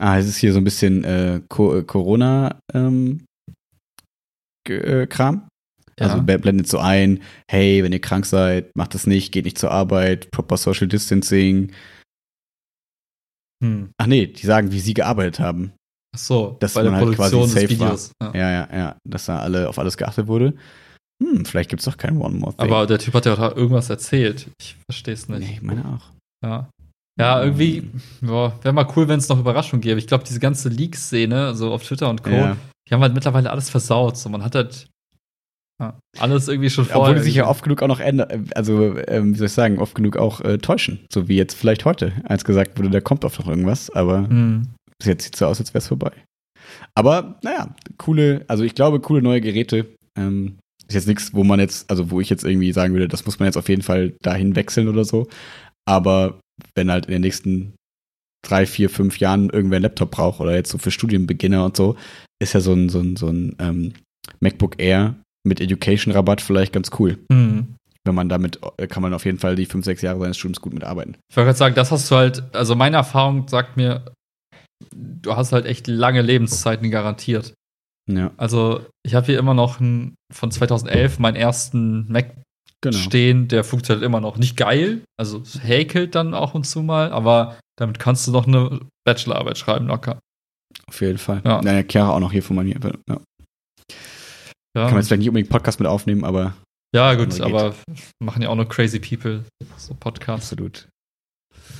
[SPEAKER 2] Ah, es ist hier so ein bisschen äh, Co äh, Corona ähm, äh, Kram. Ja. Also blendet so ein, hey, wenn ihr krank seid, macht das nicht, geht nicht zur Arbeit, proper Social Distancing. Hm. Ach nee, die sagen, wie sie gearbeitet haben.
[SPEAKER 1] Ach so,
[SPEAKER 2] dass bei der halt Produktion quasi safe des Videos. War. Ja. ja, ja, ja, dass da alle auf alles geachtet wurde. Hm, vielleicht gibt es doch kein One More
[SPEAKER 1] Thing. Aber der Typ hat ja auch irgendwas erzählt. Ich verstehe es nicht. Nee,
[SPEAKER 2] ich meine auch.
[SPEAKER 1] Ja. Ja, irgendwie, ja, wäre mal cool, wenn es noch Überraschungen gäbe. Ich glaube, diese ganze Leaks-Szene, so auf Twitter und Co., ja. die haben halt mittlerweile alles versaut. So, man hat halt ja, alles irgendwie schon
[SPEAKER 2] vorher. Obwohl die sich ja oft genug auch noch ändern, also, ähm, wie soll ich sagen, oft genug auch äh, täuschen. So wie jetzt vielleicht heute, als gesagt wurde, da kommt oft noch irgendwas, aber mhm. bis jetzt sieht es so aus, als wäre es vorbei. Aber, naja, coole, also ich glaube, coole neue Geräte. Ähm, ist jetzt nichts, wo man jetzt, also wo ich jetzt irgendwie sagen würde, das muss man jetzt auf jeden Fall dahin wechseln oder so. Aber wenn halt in den nächsten drei, vier, fünf Jahren irgendwer einen Laptop braucht oder jetzt so für Studienbeginner und so, ist ja so ein, so ein, so ein ähm, MacBook Air mit Education-Rabatt vielleicht ganz cool. Mhm. Wenn man damit, äh, kann man auf jeden Fall die fünf, sechs Jahre seines Studiums gut mitarbeiten.
[SPEAKER 1] Ich wollte gerade sagen, das hast du halt, also meine Erfahrung sagt mir, du hast halt echt lange Lebenszeiten garantiert. Ja. Also ich habe hier immer noch einen, von 2011 meinen ersten Mac genau. stehen, der funktioniert immer noch. Nicht geil, also es häkelt dann auch und zu mal, aber damit kannst du noch eine Bachelorarbeit schreiben, locker.
[SPEAKER 2] Auf jeden Fall. Ja, ja Chiara auch noch hier von mir. Ja. Ja. Kann man jetzt vielleicht nicht unbedingt Podcast mit aufnehmen, aber.
[SPEAKER 1] Ja, gut, aber machen ja auch nur crazy people so Podcasts.
[SPEAKER 2] Absolut.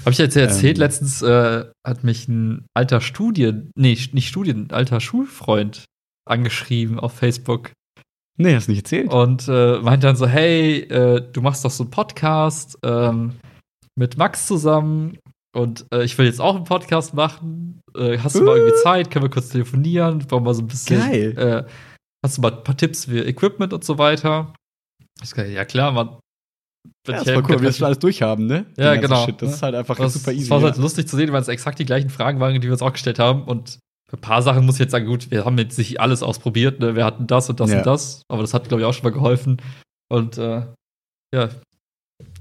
[SPEAKER 1] Habe ich jetzt erzählt, ähm, letztens äh, hat mich ein alter Studien, nee, nicht Studien, ein alter Schulfreund angeschrieben auf Facebook.
[SPEAKER 2] Nee, hast du nicht erzählt.
[SPEAKER 1] Und äh, meint dann so, hey, äh, du machst doch so einen Podcast ähm, mit Max zusammen und äh, ich will jetzt auch einen Podcast machen. Äh, hast du mal irgendwie Zeit? Können wir kurz telefonieren? Wollen wir so ein bisschen
[SPEAKER 2] Geil.
[SPEAKER 1] Hast du mal ein paar Tipps für Equipment und so weiter? Kann, ja, klar, man.
[SPEAKER 2] Ja, das ist voll cool, wir das schon alles durchhaben, ne?
[SPEAKER 1] Ja, genau.
[SPEAKER 2] Shit. Das ist halt einfach
[SPEAKER 1] das,
[SPEAKER 2] super easy.
[SPEAKER 1] Es war halt
[SPEAKER 2] ja.
[SPEAKER 1] lustig zu sehen, weil es exakt die gleichen Fragen waren, die wir uns auch gestellt haben. Und für ein paar Sachen muss ich jetzt sagen, gut, wir haben jetzt nicht alles ausprobiert, ne? Wir hatten das und das ja. und das, aber das hat, glaube ich, auch schon mal geholfen. Und äh, ja,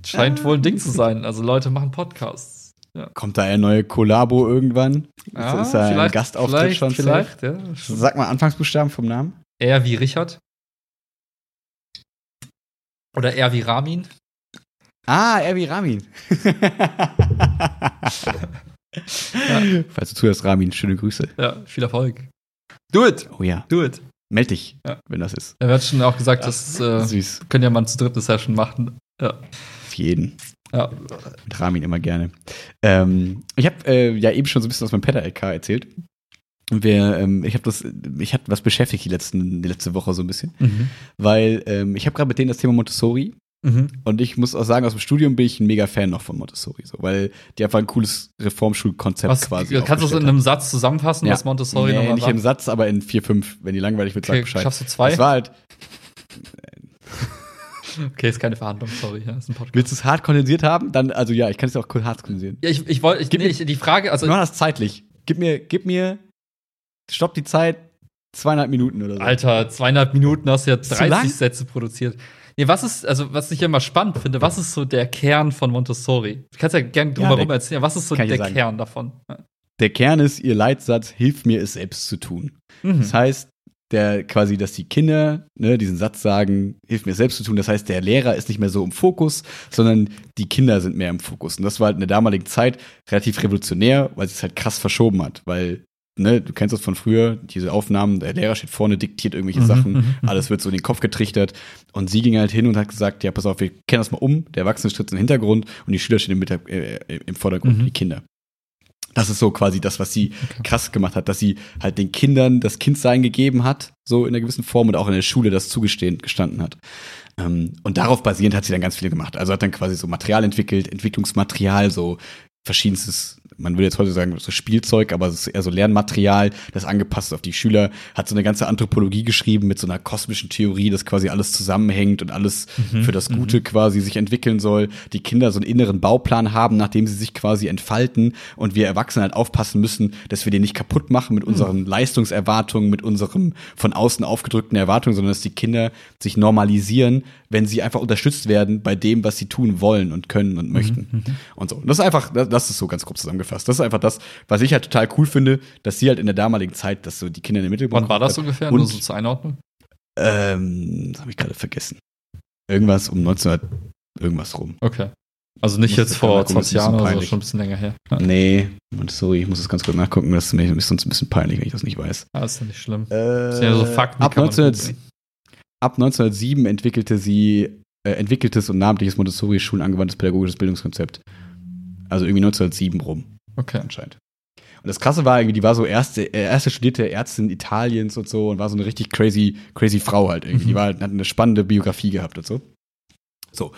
[SPEAKER 1] scheint wohl ein Ding zu sein. Also Leute machen Podcasts.
[SPEAKER 2] Ja. Kommt da ein neue Kollabo irgendwann?
[SPEAKER 1] Ja, ist da ein
[SPEAKER 2] Gastauftritt schon?
[SPEAKER 1] Vielleicht, ja.
[SPEAKER 2] Sag mal Anfangsbuchstaben vom Namen.
[SPEAKER 1] Er wie Richard. Oder eher wie Ramin.
[SPEAKER 2] Ah, er wie Ramin. ja. [laughs] Falls du zuhörst, Ramin, schöne Grüße.
[SPEAKER 1] Ja, viel Erfolg. Do it!
[SPEAKER 2] Oh ja.
[SPEAKER 1] Do it.
[SPEAKER 2] Meld dich, ja. wenn das ist.
[SPEAKER 1] Er wird schon auch gesagt, ja. dass äh, Süß. können ja mal zu dritte Session machen. Ja.
[SPEAKER 2] Auf jeden. Ja. Mit Ramin immer gerne. Ähm, ich habe äh, ja eben schon so ein bisschen aus meinem Petter-LK erzählt. Wir, ähm, ich habe das, ich hatte was beschäftigt die letzten, die letzte Woche so ein bisschen, mhm. weil ähm, ich habe gerade mit denen das Thema Montessori Mhm. Und ich muss auch sagen, aus dem Studium bin ich ein mega Fan noch von Montessori, so, weil die einfach ein cooles Reformschulkonzept
[SPEAKER 1] was,
[SPEAKER 2] quasi
[SPEAKER 1] Kannst du es in einem Satz zusammenfassen,
[SPEAKER 2] ja.
[SPEAKER 1] was Montessori
[SPEAKER 2] nee,
[SPEAKER 1] nochmal
[SPEAKER 2] nicht im Satz, aber in vier, fünf. Wenn die langweilig wird,
[SPEAKER 1] okay,
[SPEAKER 2] sag Bescheid.
[SPEAKER 1] Schaffst du zwei?
[SPEAKER 2] Es war halt. [laughs]
[SPEAKER 1] okay, ist keine Verhandlung, sorry. Ja, ist ein
[SPEAKER 2] Podcast. Willst du es hart kondensiert haben? Dann, also ja, ich kann es auch hart kondensieren.
[SPEAKER 1] Ja, ich, ich wollte, nee, die Frage, also.
[SPEAKER 2] Nur das zeitlich. Gib mir, gib mir, stopp die Zeit, zweieinhalb Minuten oder so.
[SPEAKER 1] Alter, zweieinhalb Minuten hast du ja 30 Sätze produziert. Nee, was ist, also was ich immer spannend finde, was ist so der Kern von Montessori? Du kannst ja gerne drumherum ja, erzählen, was ist so der Kern davon?
[SPEAKER 2] Der Kern ist ihr Leitsatz, hilf mir es selbst zu tun. Mhm. Das heißt, der quasi, dass die Kinder ne, diesen Satz sagen, hilf mir es selbst zu tun. Das heißt, der Lehrer ist nicht mehr so im Fokus, sondern die Kinder sind mehr im Fokus. Und das war halt in der damaligen Zeit relativ revolutionär, weil es halt krass verschoben hat, weil ne, du kennst das von früher, diese Aufnahmen, der Lehrer steht vorne, diktiert irgendwelche mhm, Sachen, mhm, mhm. alles wird so in den Kopf getrichtert. Und sie ging halt hin und hat gesagt, ja, pass auf, wir kennen das mal um, der Erwachsene tritt in den Hintergrund und die Schüler stehen im, äh, im Vordergrund, mhm. die Kinder. Das ist so quasi das, was sie okay. krass gemacht hat, dass sie halt den Kindern das Kindsein gegeben hat, so in einer gewissen Form und auch in der Schule das zugestehen gestanden hat. Ähm, und darauf basierend hat sie dann ganz viel gemacht. Also hat dann quasi so Material entwickelt, Entwicklungsmaterial, so verschiedenstes man würde jetzt heute sagen, so Spielzeug, aber es ist eher so Lernmaterial, das angepasst ist auf die Schüler, hat so eine ganze Anthropologie geschrieben mit so einer kosmischen Theorie, dass quasi alles zusammenhängt und alles mhm, für das Gute mhm. quasi sich entwickeln soll. Die Kinder so einen inneren Bauplan haben, nachdem sie sich quasi entfalten und wir Erwachsene halt aufpassen müssen, dass wir den nicht kaputt machen mit mhm. unseren Leistungserwartungen, mit unserem von außen aufgedrückten Erwartungen, sondern dass die Kinder sich normalisieren, wenn sie einfach unterstützt werden bei dem, was sie tun wollen und können und möchten. Mhm, mhm. Und so. Und das ist einfach, das ist so ganz grob zusammengefasst. Das ist einfach das, was ich halt total cool finde, dass sie halt in der damaligen Zeit, dass so die Kinder in den Mittelpunkt
[SPEAKER 1] Wann war das ungefähr?
[SPEAKER 2] Und, Nur so zur Einordnung? Ähm, das habe ich gerade vergessen. Irgendwas um 1900 irgendwas rum.
[SPEAKER 1] Okay. Also nicht jetzt vor 20 Jahren oder so, schon ein bisschen länger her.
[SPEAKER 2] Ja. Nee, sorry, ich muss das ganz kurz nachgucken, das ist mir sonst ein bisschen peinlich, wenn ich das nicht weiß.
[SPEAKER 1] Ah, ist ja nicht schlimm. Äh,
[SPEAKER 2] das sind ja so Fakten, ab, 19, ab 1907 entwickelte sie äh, entwickeltes und namentliches Montessori-Schulen angewandtes pädagogisches Bildungskonzept. Also irgendwie 1907 rum.
[SPEAKER 1] Okay.
[SPEAKER 2] Anscheinend. Und das Krasse war irgendwie, die war so erste, äh, erste studierte Ärztin Italiens und so und war so eine richtig crazy, crazy Frau halt irgendwie. Mhm. Die war, hat eine spannende Biografie gehabt und so. So.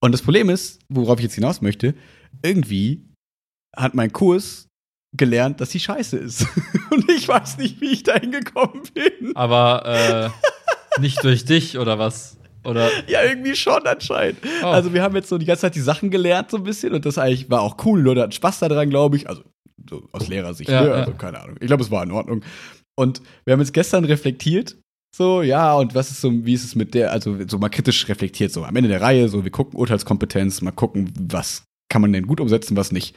[SPEAKER 2] Und das Problem ist, worauf ich jetzt hinaus möchte, irgendwie hat mein Kurs gelernt, dass sie scheiße ist. [laughs] und ich weiß nicht, wie ich da hingekommen bin.
[SPEAKER 1] Aber äh, nicht durch dich oder was? Oder? [laughs]
[SPEAKER 2] Ja, irgendwie schon anscheinend. Oh. Also wir haben jetzt so die ganze Zeit die Sachen gelernt so ein bisschen und das eigentlich war auch cool. Leute hatten Spaß daran, glaube ich. Also so aus Lehrersicht, ja, ne? also ja. keine Ahnung. Ich glaube, es war in Ordnung. Und wir haben jetzt gestern reflektiert so, ja, und was ist so, wie ist es mit der, also so mal kritisch reflektiert, so am Ende der Reihe, so wir gucken Urteilskompetenz, mal gucken, was kann man denn gut umsetzen, was nicht.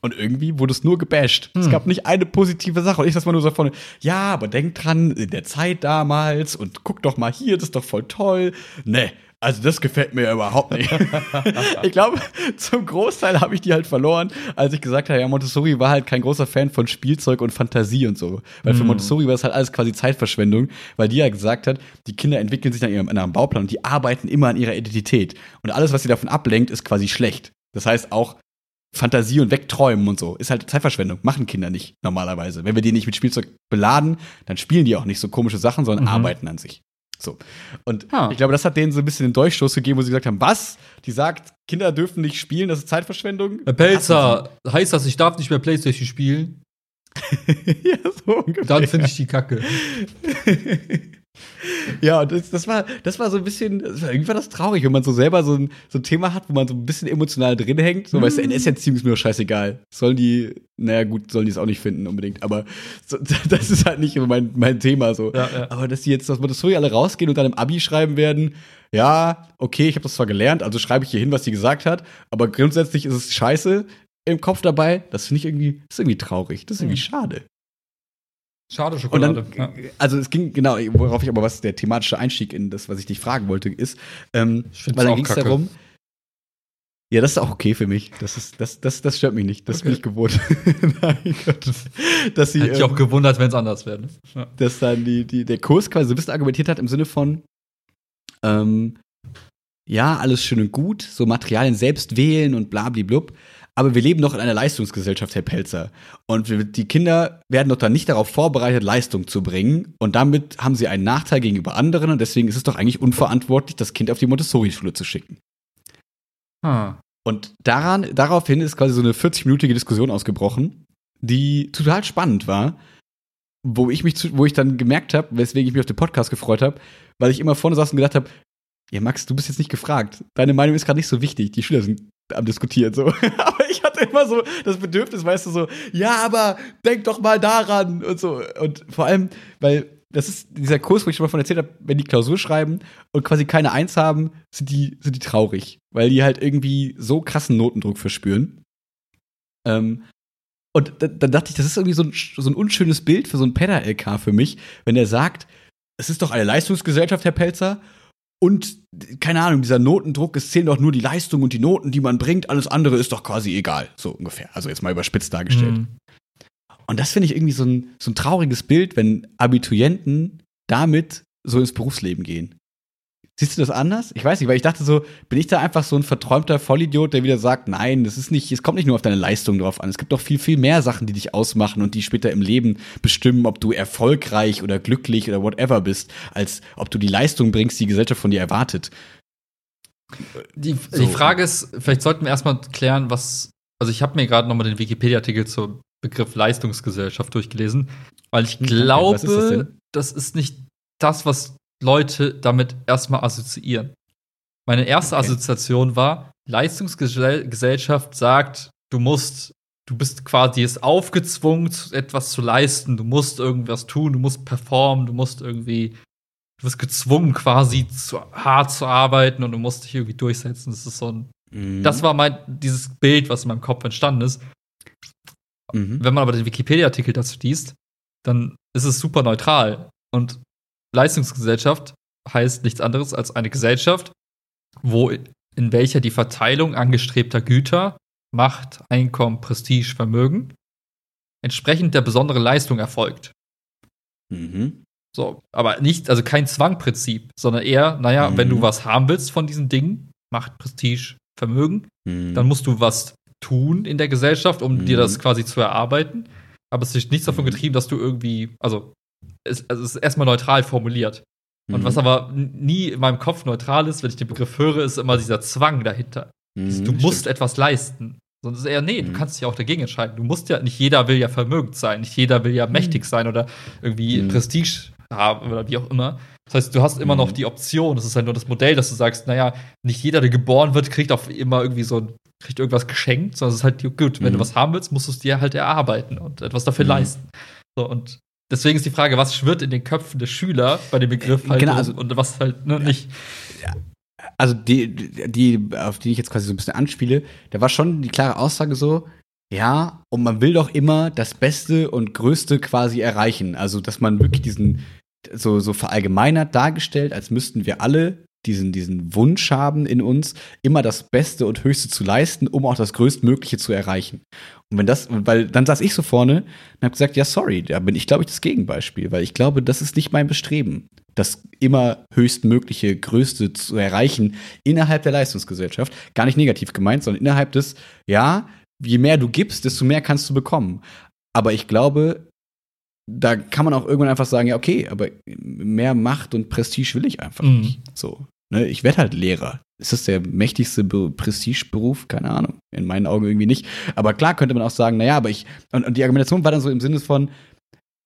[SPEAKER 2] Und irgendwie wurde es nur gebasht. Hm. Es gab nicht eine positive Sache. Und ich das mal nur so von, ja, aber denk dran, in der Zeit damals und guck doch mal hier, das ist doch voll toll. Ne, also das gefällt mir überhaupt nicht. [laughs] ich glaube, zum Großteil habe ich die halt verloren, als ich gesagt habe, ja, Montessori war halt kein großer Fan von Spielzeug und Fantasie und so. Weil für hm. Montessori war das halt alles quasi Zeitverschwendung, weil die ja gesagt hat, die Kinder entwickeln sich nach ihrem, nach ihrem Bauplan und die arbeiten immer an ihrer Identität. Und alles, was sie davon ablenkt, ist quasi schlecht. Das heißt auch, Fantasie und Wegträumen und so. Ist halt Zeitverschwendung. Machen Kinder nicht normalerweise. Wenn wir die nicht mit Spielzeug beladen, dann spielen die auch nicht so komische Sachen, sondern mhm. arbeiten an sich. So. Und ah. ich glaube, das hat denen so ein bisschen den Durchstoß gegeben, wo sie gesagt haben, was? Die sagt, Kinder dürfen nicht spielen, das ist Zeitverschwendung.
[SPEAKER 1] Herr Pelzer, heißt das, ich darf nicht mehr Playstation spielen? [laughs] ja, so ungefähr. Dann finde ich die Kacke. [laughs]
[SPEAKER 2] Ja, und das, das, war, das war so ein bisschen, das war, irgendwie war das traurig, wenn man so selber so ein, so ein Thema hat, wo man so ein bisschen emotional drin hängt. So, mhm. weißt du, NS-Erziehung ist mir doch scheißegal. Sollen die, naja, gut, sollen die es auch nicht finden unbedingt, aber so, [laughs] das ist halt nicht mein, mein Thema so. Ja, ja. Aber dass die jetzt, dass Montessori alle rausgehen und dann im Abi schreiben werden, ja, okay, ich habe das zwar gelernt, also schreibe ich hier hin, was sie gesagt hat, aber grundsätzlich ist es scheiße im Kopf dabei. Das finde ich irgendwie, das ist irgendwie traurig. Das ist irgendwie mhm. schade.
[SPEAKER 1] Schade Schokolade.
[SPEAKER 2] Dann, ja. Also es ging, genau, worauf ich aber was der thematische Einstieg in das, was ich dich fragen wollte, ist, ähm, weil dann ging es darum, ja, das ist auch okay für mich. Das, ist, das, das, das stört mich nicht. Das okay. bin ich gewohnt. [laughs] Nein,
[SPEAKER 1] Gott. Dass sie, Hätte ich ähm, auch gewundert, wenn es anders wäre.
[SPEAKER 2] Ja. Dass dann die, die, der Kurs quasi so ein bisschen argumentiert hat im Sinne von, ähm, ja, alles schön und gut, so Materialien selbst wählen und blablablub. Aber wir leben doch in einer Leistungsgesellschaft, Herr Pelzer. Und wir, die Kinder werden doch dann nicht darauf vorbereitet, Leistung zu bringen. Und damit haben sie einen Nachteil gegenüber anderen. Und deswegen ist es doch eigentlich unverantwortlich, das Kind auf die Montessori-Schule zu schicken. Hm. Und daran, daraufhin ist quasi so eine 40-minütige Diskussion ausgebrochen, die total spannend war, wo ich mich, zu, wo ich dann gemerkt habe, weswegen ich mich auf den Podcast gefreut habe, weil ich immer vorne saß und gedacht habe, ja Max, du bist jetzt nicht gefragt. Deine Meinung ist gerade nicht so wichtig. Die Schüler sind am diskutieren so. [laughs] [laughs] ich hatte immer so das Bedürfnis, weißt du so, ja, aber denk doch mal daran und so und vor allem, weil das ist dieser Kurs, wo ich schon mal von erzählt habe, wenn die Klausur schreiben und quasi keine Eins haben, sind die, sind die traurig, weil die halt irgendwie so krassen Notendruck verspüren. Ähm, und dann, dann dachte ich, das ist irgendwie so ein, so ein unschönes Bild für so ein Pedder-LK für mich, wenn er sagt, es ist doch eine Leistungsgesellschaft, Herr Pelzer, und keine Ahnung, dieser Notendruck, es zählen doch nur die Leistung und die Noten, die man bringt, alles andere ist doch quasi egal, so ungefähr. Also jetzt mal überspitzt dargestellt. Mhm. Und das finde ich irgendwie so ein, so ein trauriges Bild, wenn Abiturienten damit so ins Berufsleben gehen. Siehst du das anders? Ich weiß nicht, weil ich dachte so, bin ich da einfach so ein verträumter Vollidiot, der wieder sagt, nein, das ist nicht, es kommt nicht nur auf deine Leistung drauf an. Es gibt doch viel, viel mehr Sachen, die dich ausmachen und die später im Leben bestimmen, ob du erfolgreich oder glücklich oder whatever bist, als ob du die Leistung bringst, die Gesellschaft von dir erwartet.
[SPEAKER 1] Die, so. die Frage ist, vielleicht sollten wir erstmal klären, was, also ich habe mir gerade nochmal den Wikipedia-Artikel zum Begriff Leistungsgesellschaft durchgelesen, weil ich glaube, okay, ist das, das ist nicht das, was Leute damit erstmal assoziieren. Meine erste okay. Assoziation war, Leistungsgesellschaft sagt, du musst, du bist quasi es aufgezwungen, etwas zu leisten, du musst irgendwas tun, du musst performen, du musst irgendwie, du wirst gezwungen, quasi zu, hart zu arbeiten und du musst dich irgendwie durchsetzen. Das ist so ein, mhm. das war mein, dieses Bild, was in meinem Kopf entstanden ist. Mhm. Wenn man aber den Wikipedia-Artikel dazu liest, dann ist es super neutral. Und Leistungsgesellschaft heißt nichts anderes als eine Gesellschaft, wo in welcher die Verteilung angestrebter Güter, Macht, Einkommen, Prestige, Vermögen entsprechend der besonderen Leistung erfolgt. Mhm. So, aber nicht, also kein Zwangprinzip, sondern eher, naja, mhm. wenn du was haben willst von diesen Dingen, Macht, Prestige, Vermögen, mhm. dann musst du was tun in der Gesellschaft, um dir das mhm. quasi zu erarbeiten. Aber es ist nichts davon mhm. getrieben, dass du irgendwie, also ist, also es ist erstmal neutral formuliert. Und mhm. was aber nie in meinem Kopf neutral ist, wenn ich den Begriff höre, ist immer dieser Zwang dahinter. Mhm, du musst stimmt. etwas leisten. Sonst ist eher, nee, mhm. du kannst dich auch dagegen entscheiden. Du musst ja, nicht jeder will ja vermögend sein, nicht jeder will ja mhm. mächtig sein oder irgendwie mhm. Prestige haben oder wie auch immer. Das heißt, du hast immer noch mhm. die Option, das ist halt nur das Modell, dass du sagst, naja, nicht jeder, der geboren wird, kriegt auf immer irgendwie so kriegt irgendwas geschenkt, sondern es ist halt gut, wenn du was haben willst, musst du es dir halt erarbeiten und etwas dafür leisten. So, und Deswegen ist die Frage, was schwirrt in den Köpfen der Schüler bei dem Begriff halt
[SPEAKER 2] genau, also,
[SPEAKER 1] und, was halt ne, nicht.
[SPEAKER 2] Ja, also die, die, auf die ich jetzt quasi so ein bisschen anspiele, da war schon die klare Aussage so, ja, und man will doch immer das Beste und Größte quasi erreichen. Also, dass man wirklich diesen, so, so verallgemeinert dargestellt, als müssten wir alle diesen, diesen Wunsch haben in uns, immer das Beste und Höchste zu leisten, um auch das Größtmögliche zu erreichen. Und wenn das, weil dann saß ich so vorne und habe gesagt, ja, sorry, da bin ich, glaube ich, das Gegenbeispiel, weil ich glaube, das ist nicht mein Bestreben, das immer höchstmögliche, Größte zu erreichen innerhalb der Leistungsgesellschaft. Gar nicht negativ gemeint, sondern innerhalb des, ja, je mehr du gibst, desto mehr kannst du bekommen. Aber ich glaube, da kann man auch irgendwann einfach sagen, ja, okay, aber mehr Macht und Prestige will ich einfach mhm. nicht. So. Ne, ich werde halt Lehrer. Ist das der mächtigste Be Prestigeberuf? Keine Ahnung. In meinen Augen irgendwie nicht. Aber klar könnte man auch sagen, naja, aber ich. Und, und die Argumentation war dann so im Sinne von,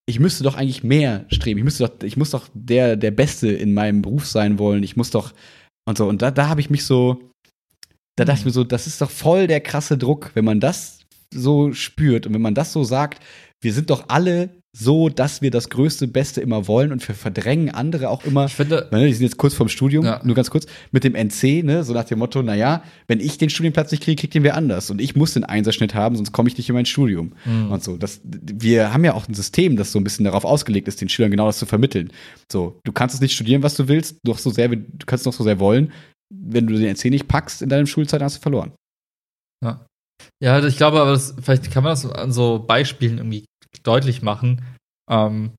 [SPEAKER 2] ich müsste doch eigentlich mehr streben. Ich müsste doch, ich muss doch der, der Beste in meinem Beruf sein wollen. Ich muss doch. Und so. Und da, da habe ich mich so. Da dachte ich mir so, das ist doch voll der krasse Druck, wenn man das so spürt und wenn man das so sagt, wir sind doch alle so, dass wir das größte, Beste immer wollen und wir verdrängen andere auch immer.
[SPEAKER 1] Ich finde,
[SPEAKER 2] ne, die sind jetzt kurz vorm Studium, ja. nur ganz kurz, mit dem NC, ne, so nach dem Motto, naja, wenn ich den Studienplatz nicht kriege, kriegt den wer anders und ich muss den Einserschnitt haben, sonst komme ich nicht in mein Studium mhm. und so. Das, wir haben ja auch ein System, das so ein bisschen darauf ausgelegt ist, den Schülern genau das zu vermitteln. So, du kannst es nicht studieren, was du willst, doch so sehr, du kannst es noch so sehr wollen. Wenn du den NC nicht packst in deinem Schulzeit, hast du verloren.
[SPEAKER 1] Ja. Ja, ich glaube, aber das, vielleicht kann man das an so Beispielen irgendwie deutlich machen, ähm,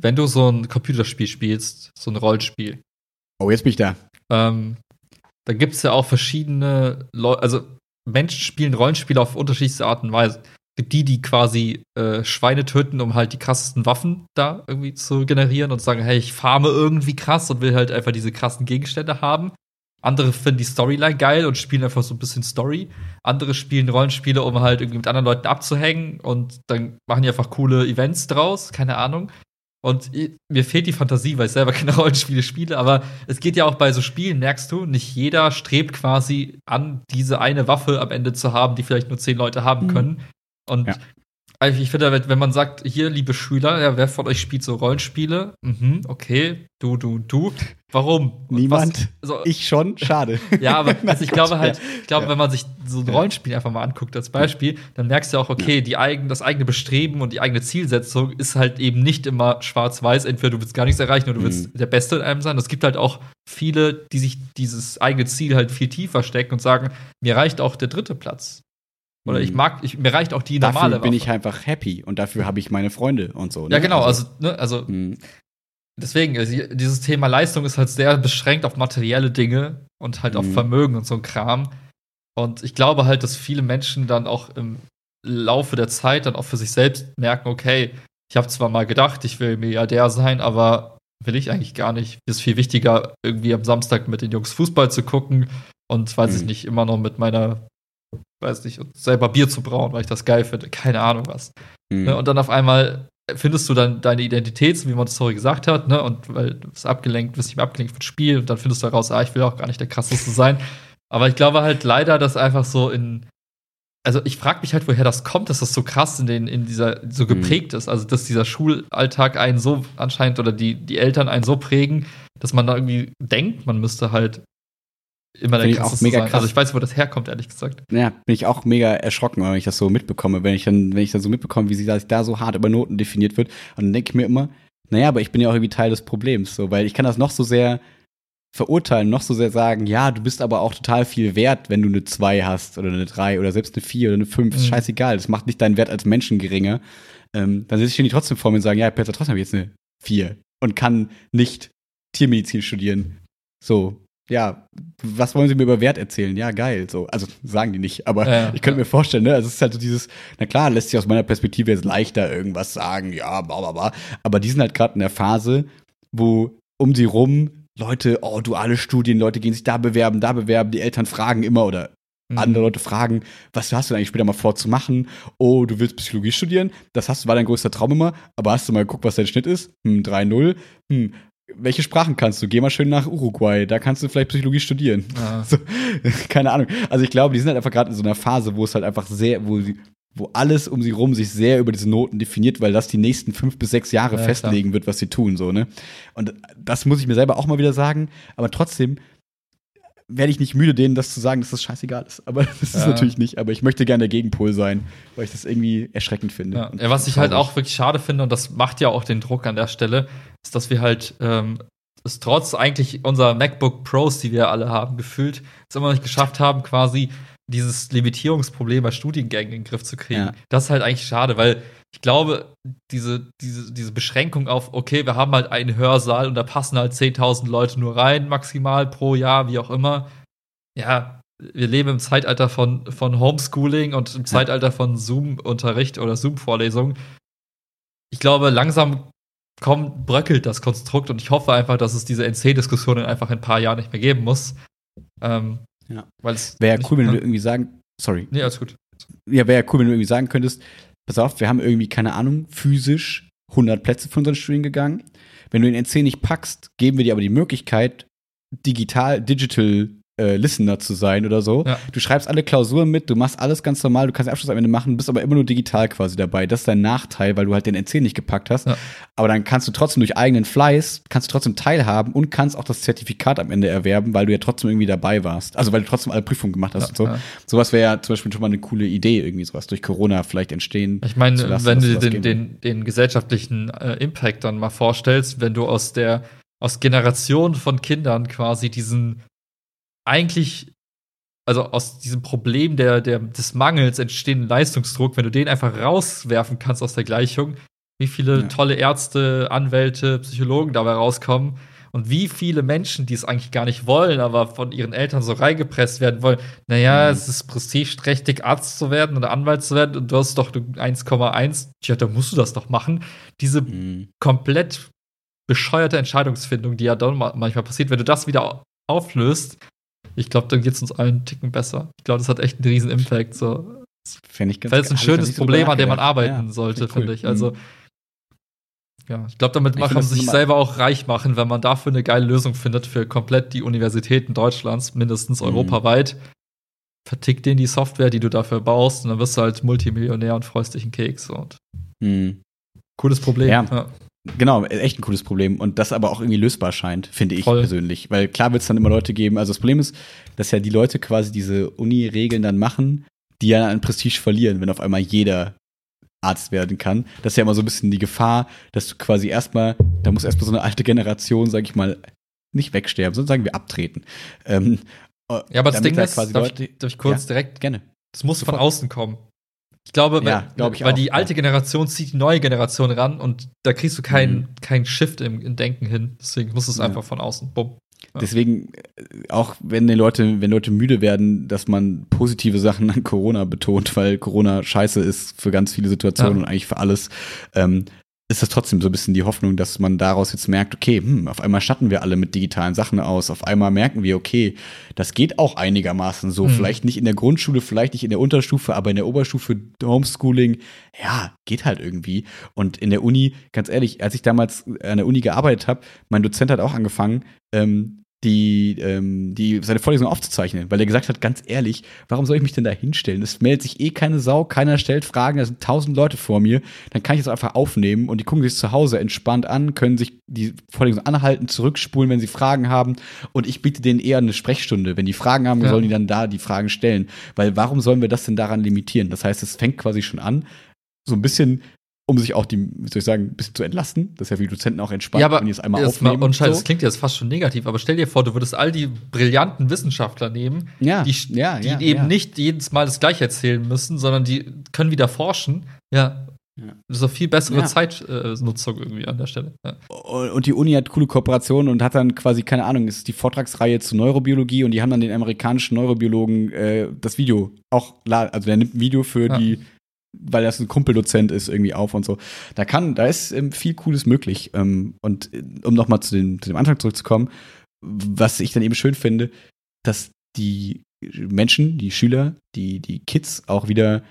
[SPEAKER 1] wenn du so ein Computerspiel spielst, so ein Rollenspiel.
[SPEAKER 2] Oh, jetzt bin ich da.
[SPEAKER 1] Ähm, da gibt es ja auch verschiedene Leute, also Menschen spielen Rollenspiele auf unterschiedlichste Art und Weise. Es gibt die, die quasi äh, Schweine töten, um halt die krassesten Waffen da irgendwie zu generieren und sagen, hey, ich farme irgendwie krass und will halt einfach diese krassen Gegenstände haben. Andere finden die Storyline geil und spielen einfach so ein bisschen Story. Andere spielen Rollenspiele, um halt irgendwie mit anderen Leuten abzuhängen und dann machen die einfach coole Events draus, keine Ahnung. Und mir fehlt die Fantasie, weil ich selber [laughs] keine Rollenspiele spiele, aber es geht ja auch bei so Spielen, merkst du, nicht jeder strebt quasi an, diese eine Waffe am Ende zu haben, die vielleicht nur zehn Leute haben mhm. können. Und ja. Also ich finde, wenn man sagt, hier, liebe Schüler, ja, wer von euch spielt so Rollenspiele? Mhm, okay, du, du, du. Warum?
[SPEAKER 2] Niemand. Also, ich schon, schade. [laughs]
[SPEAKER 1] ja, aber also ich glaube halt, ich glaube, ja. wenn man sich so ein Rollenspiel einfach mal anguckt als Beispiel, dann merkst du auch, okay, die eigen, das eigene Bestreben und die eigene Zielsetzung ist halt eben nicht immer schwarz-weiß. Entweder du willst gar nichts erreichen oder du willst mhm. der Beste in einem sein. Es gibt halt auch viele, die sich dieses eigene Ziel halt viel tiefer stecken und sagen, mir reicht auch der dritte Platz. Oder ich mhm. mag, ich, mir reicht auch die
[SPEAKER 2] dafür
[SPEAKER 1] normale
[SPEAKER 2] Dafür bin ich einfach happy und dafür habe ich meine Freunde und so.
[SPEAKER 1] Ne? Ja, genau, also, also, ne, also mhm. deswegen, also, dieses Thema Leistung ist halt sehr beschränkt auf materielle Dinge und halt mhm. auf Vermögen und so ein Kram. Und ich glaube halt, dass viele Menschen dann auch im Laufe der Zeit dann auch für sich selbst merken, okay, ich habe zwar mal gedacht, ich will Milliardär sein, aber will ich eigentlich gar nicht. Mir ist viel wichtiger, irgendwie am Samstag mit den Jungs Fußball zu gucken und weiß ich mhm. nicht, immer noch mit meiner weiß nicht, selber Bier zu brauen, weil ich das geil finde, keine Ahnung was. Mhm. Und dann auf einmal findest du dann deine Identität, wie Montessori gesagt hat, ne? Und weil du bist abgelenkt, bist nicht mehr abgelenkt vom Spiel und dann findest du heraus, ah, ich will auch gar nicht der krasseste sein. Aber ich glaube halt leider, dass einfach so in also ich frage mich halt, woher das kommt, dass das so krass in den in dieser so mhm. geprägt mhm. ist, also dass dieser Schulalltag einen so anscheinend oder die die Eltern einen so prägen, dass man da irgendwie denkt, man müsste halt immer der
[SPEAKER 2] ich auch mega sein.
[SPEAKER 1] Krass. Also ich weiß, wo das herkommt, ehrlich gesagt.
[SPEAKER 2] Ja, bin ich auch mega erschrocken, wenn ich das so mitbekomme, wenn ich dann, wenn ich dann so mitbekomme, wie sie da so hart über Noten definiert wird. Und dann denke ich mir immer, naja, aber ich bin ja auch irgendwie Teil des Problems, so, weil ich kann das noch so sehr verurteilen, noch so sehr sagen, ja, du bist aber auch total viel wert, wenn du eine 2 hast oder eine 3 oder selbst eine 4 oder eine 5, mhm. scheißegal, das macht nicht deinen Wert als Menschen geringer. Ähm, dann sitze ich die trotzdem vor mir und sagen, ja, Peter, trotzdem habe ich jetzt eine 4 und kann nicht Tiermedizin studieren. So, ja, was wollen Sie mir über Wert erzählen? Ja, geil. So, also sagen die nicht, aber ja, ich könnte ja. mir vorstellen, ne? Also es ist halt so dieses, na klar, lässt sich aus meiner Perspektive jetzt leichter irgendwas sagen, ja, bla bla bla. Aber die sind halt gerade in der Phase, wo um sie rum Leute, oh, duale Studien, Leute gehen sich da bewerben, da bewerben, die Eltern fragen immer oder mhm. andere Leute fragen, was hast du denn eigentlich später mal vor zu machen? Oh, du willst Psychologie studieren? Das hast, war dein größter Traum immer, aber hast du mal geguckt, was dein Schnitt ist? Hm, 3-0. Hm, welche Sprachen kannst du? Geh mal schön nach Uruguay, da kannst du vielleicht Psychologie studieren. Ah. [laughs] So, keine Ahnung. Also ich glaube, die sind halt einfach gerade in so einer Phase, wo es halt einfach sehr, wo sie, wo alles um sie rum sich sehr über diese Noten definiert, weil das die nächsten fünf bis sechs Jahre ja, festlegen klar. wird, was sie tun, so, ne? Und das muss ich mir selber auch mal wieder sagen, aber trotzdem werde ich nicht müde, denen das zu sagen, dass das scheißegal ist. Aber [laughs] das ja. ist natürlich nicht. Aber ich möchte gerne der Gegenpol sein, weil ich das irgendwie erschreckend finde.
[SPEAKER 1] Ja. ja was ich halt auch wirklich schade finde, und das macht ja auch den Druck an der Stelle, ist, dass wir halt ähm, es trotz eigentlich unserer MacBook Pros, die wir alle haben, gefühlt, es immer nicht geschafft haben, quasi dieses Limitierungsproblem bei Studiengängen in den Griff zu kriegen. Ja. Das ist halt eigentlich schade, weil ich glaube, diese, diese, diese Beschränkung auf, okay, wir haben halt einen Hörsaal und da passen halt 10.000 Leute nur rein, maximal pro Jahr, wie auch immer. Ja, wir leben im Zeitalter von, von Homeschooling und im ja. Zeitalter von Zoom-Unterricht oder Zoom-Vorlesungen. Ich glaube, langsam kommt, bröckelt das Konstrukt und ich hoffe einfach, dass es diese NC-Diskussionen einfach in ein paar Jahren nicht mehr geben muss.
[SPEAKER 2] Ähm, ja. Wäre ja cool, wenn du irgendwie sagen, sorry.
[SPEAKER 1] Nee, alles gut.
[SPEAKER 2] Ja, wäre ja cool, wenn du irgendwie sagen könntest, pass auf, wir haben irgendwie, keine Ahnung, physisch 100 Plätze für unseren Studien gegangen. Wenn du den NC nicht packst, geben wir dir aber die Möglichkeit, digital, digital äh, Listener zu sein oder so. Ja. Du schreibst alle Klausuren mit, du machst alles ganz normal, du kannst den Abschluss am Ende machen, bist aber immer nur digital quasi dabei. Das ist dein Nachteil, weil du halt den NC nicht gepackt hast. Ja. Aber dann kannst du trotzdem durch eigenen Fleiß, kannst du trotzdem teilhaben und kannst auch das Zertifikat am Ende erwerben, weil du ja trotzdem irgendwie dabei warst. Also weil du trotzdem alle Prüfungen gemacht hast ja, und so. Sowas wäre ja zum Beispiel schon mal eine coole Idee, irgendwie sowas durch Corona vielleicht entstehen.
[SPEAKER 1] Ich meine, wenn du den, den, den, gesellschaftlichen äh, Impact dann mal vorstellst, wenn du aus der aus Generationen von Kindern quasi diesen eigentlich also aus diesem Problem der, der, des Mangels entstehenden Leistungsdruck, wenn du den einfach rauswerfen kannst aus der Gleichung, wie viele ja. tolle Ärzte, Anwälte, Psychologen dabei rauskommen Und wie viele Menschen, die es eigentlich gar nicht wollen, aber von ihren Eltern so reingepresst werden wollen, naja, mhm. es ist prestigeträchtig, Arzt zu werden oder Anwalt zu werden und du hast doch 1,1, tja, da musst du das doch machen. Diese mhm. komplett bescheuerte Entscheidungsfindung, die ja dann manchmal passiert, wenn du das wieder auflöst, ich glaube, dann geht es uns allen einen Ticken besser. Ich glaube, das hat echt einen riesen Impact. So.
[SPEAKER 2] Finde ich ganz
[SPEAKER 1] Das ist ein schönes Problem, an dem man arbeiten ja, sollte, cool. finde ich. Also, mhm. ja, ich glaube, damit kann man sich selber auch reich machen, wenn man dafür eine geile Lösung findet für komplett die Universitäten Deutschlands, mindestens mhm. europaweit. Vertick denen die Software, die du dafür baust, und dann wirst du halt Multimillionär und freust dich einen Keks. Und mhm. Cooles Problem.
[SPEAKER 2] Ja. ja. Genau, echt ein cooles Problem. Und das aber auch irgendwie lösbar scheint, finde ich Voll. persönlich. Weil klar wird es dann immer Leute geben. Also das Problem ist, dass ja die Leute quasi diese Uni-Regeln dann machen, die ja an Prestige verlieren, wenn auf einmal jeder Arzt werden kann. Das ist ja immer so ein bisschen die Gefahr, dass du quasi erstmal, da muss erstmal so eine alte Generation, sag ich mal, nicht wegsterben, sondern sagen wir abtreten. Ähm,
[SPEAKER 1] ja, aber das Ding ist, darf, Leute, ich, darf ich kurz ja, direkt,
[SPEAKER 2] gerne.
[SPEAKER 1] Das muss von außen kommen. Ich glaube, ja, glaub ich weil auch, die alte Generation zieht die neue Generation ran und da kriegst du keinen mhm. kein Shift im, im, Denken hin. Deswegen muss es ja. einfach von außen. Bumm.
[SPEAKER 2] Deswegen, äh, auch wenn die Leute, wenn Leute müde werden, dass man positive Sachen an Corona betont, weil Corona scheiße ist für ganz viele Situationen ja. und eigentlich für alles, ähm, ist das trotzdem so ein bisschen die Hoffnung, dass man daraus jetzt merkt, okay, hm, auf einmal statten wir alle mit digitalen Sachen aus. Auf einmal merken wir, okay, das geht auch einigermaßen so. Mhm. Vielleicht nicht in der Grundschule, vielleicht nicht in der Unterstufe, aber in der Oberstufe Homeschooling, ja, geht halt irgendwie. Und in der Uni, ganz ehrlich, als ich damals an der Uni gearbeitet habe, mein Dozent hat auch angefangen, ähm, die, ähm, die seine Vorlesung aufzuzeichnen, weil er gesagt hat, ganz ehrlich, warum soll ich mich denn da hinstellen? Es meldet sich eh keine Sau, keiner stellt Fragen, da sind tausend Leute vor mir, dann kann ich das einfach aufnehmen und die gucken sich zu Hause entspannt an, können sich die Vorlesung anhalten, zurückspulen, wenn sie Fragen haben und ich biete denen eher eine Sprechstunde. Wenn die Fragen haben, ja. sollen die dann da die Fragen stellen, weil warum sollen wir das denn daran limitieren? Das heißt, es fängt quasi schon an, so ein bisschen um sich auch die, wie soll ich sagen, ein bisschen zu entlasten. Das ist ja für die Dozenten auch entspannt,
[SPEAKER 1] ja, aber wenn die es einmal aufnehmen. Mal, und so. das klingt jetzt fast schon negativ, aber stell dir vor, du würdest all die brillanten Wissenschaftler nehmen,
[SPEAKER 2] ja,
[SPEAKER 1] die,
[SPEAKER 2] ja,
[SPEAKER 1] die ja, eben nicht jedes Mal das Gleiche erzählen müssen, sondern die können wieder forschen. Ja. Das ist eine viel bessere Zeitnutzung irgendwie an der Stelle.
[SPEAKER 2] Und die Uni hat coole Kooperationen und hat dann quasi, keine Ahnung, ist die Vortragsreihe zu Neurobiologie und die haben dann den amerikanischen Neurobiologen äh, das Video auch, also der nimmt ein Video für die weil das ein Kumpeldozent ist, irgendwie auf und so. Da kann, da ist ähm, viel Cooles möglich. Ähm, und äh, um nochmal zu, dem, zu dem Antrag zurückzukommen, was ich dann eben schön finde, dass die Menschen, die Schüler, die, die Kids auch wieder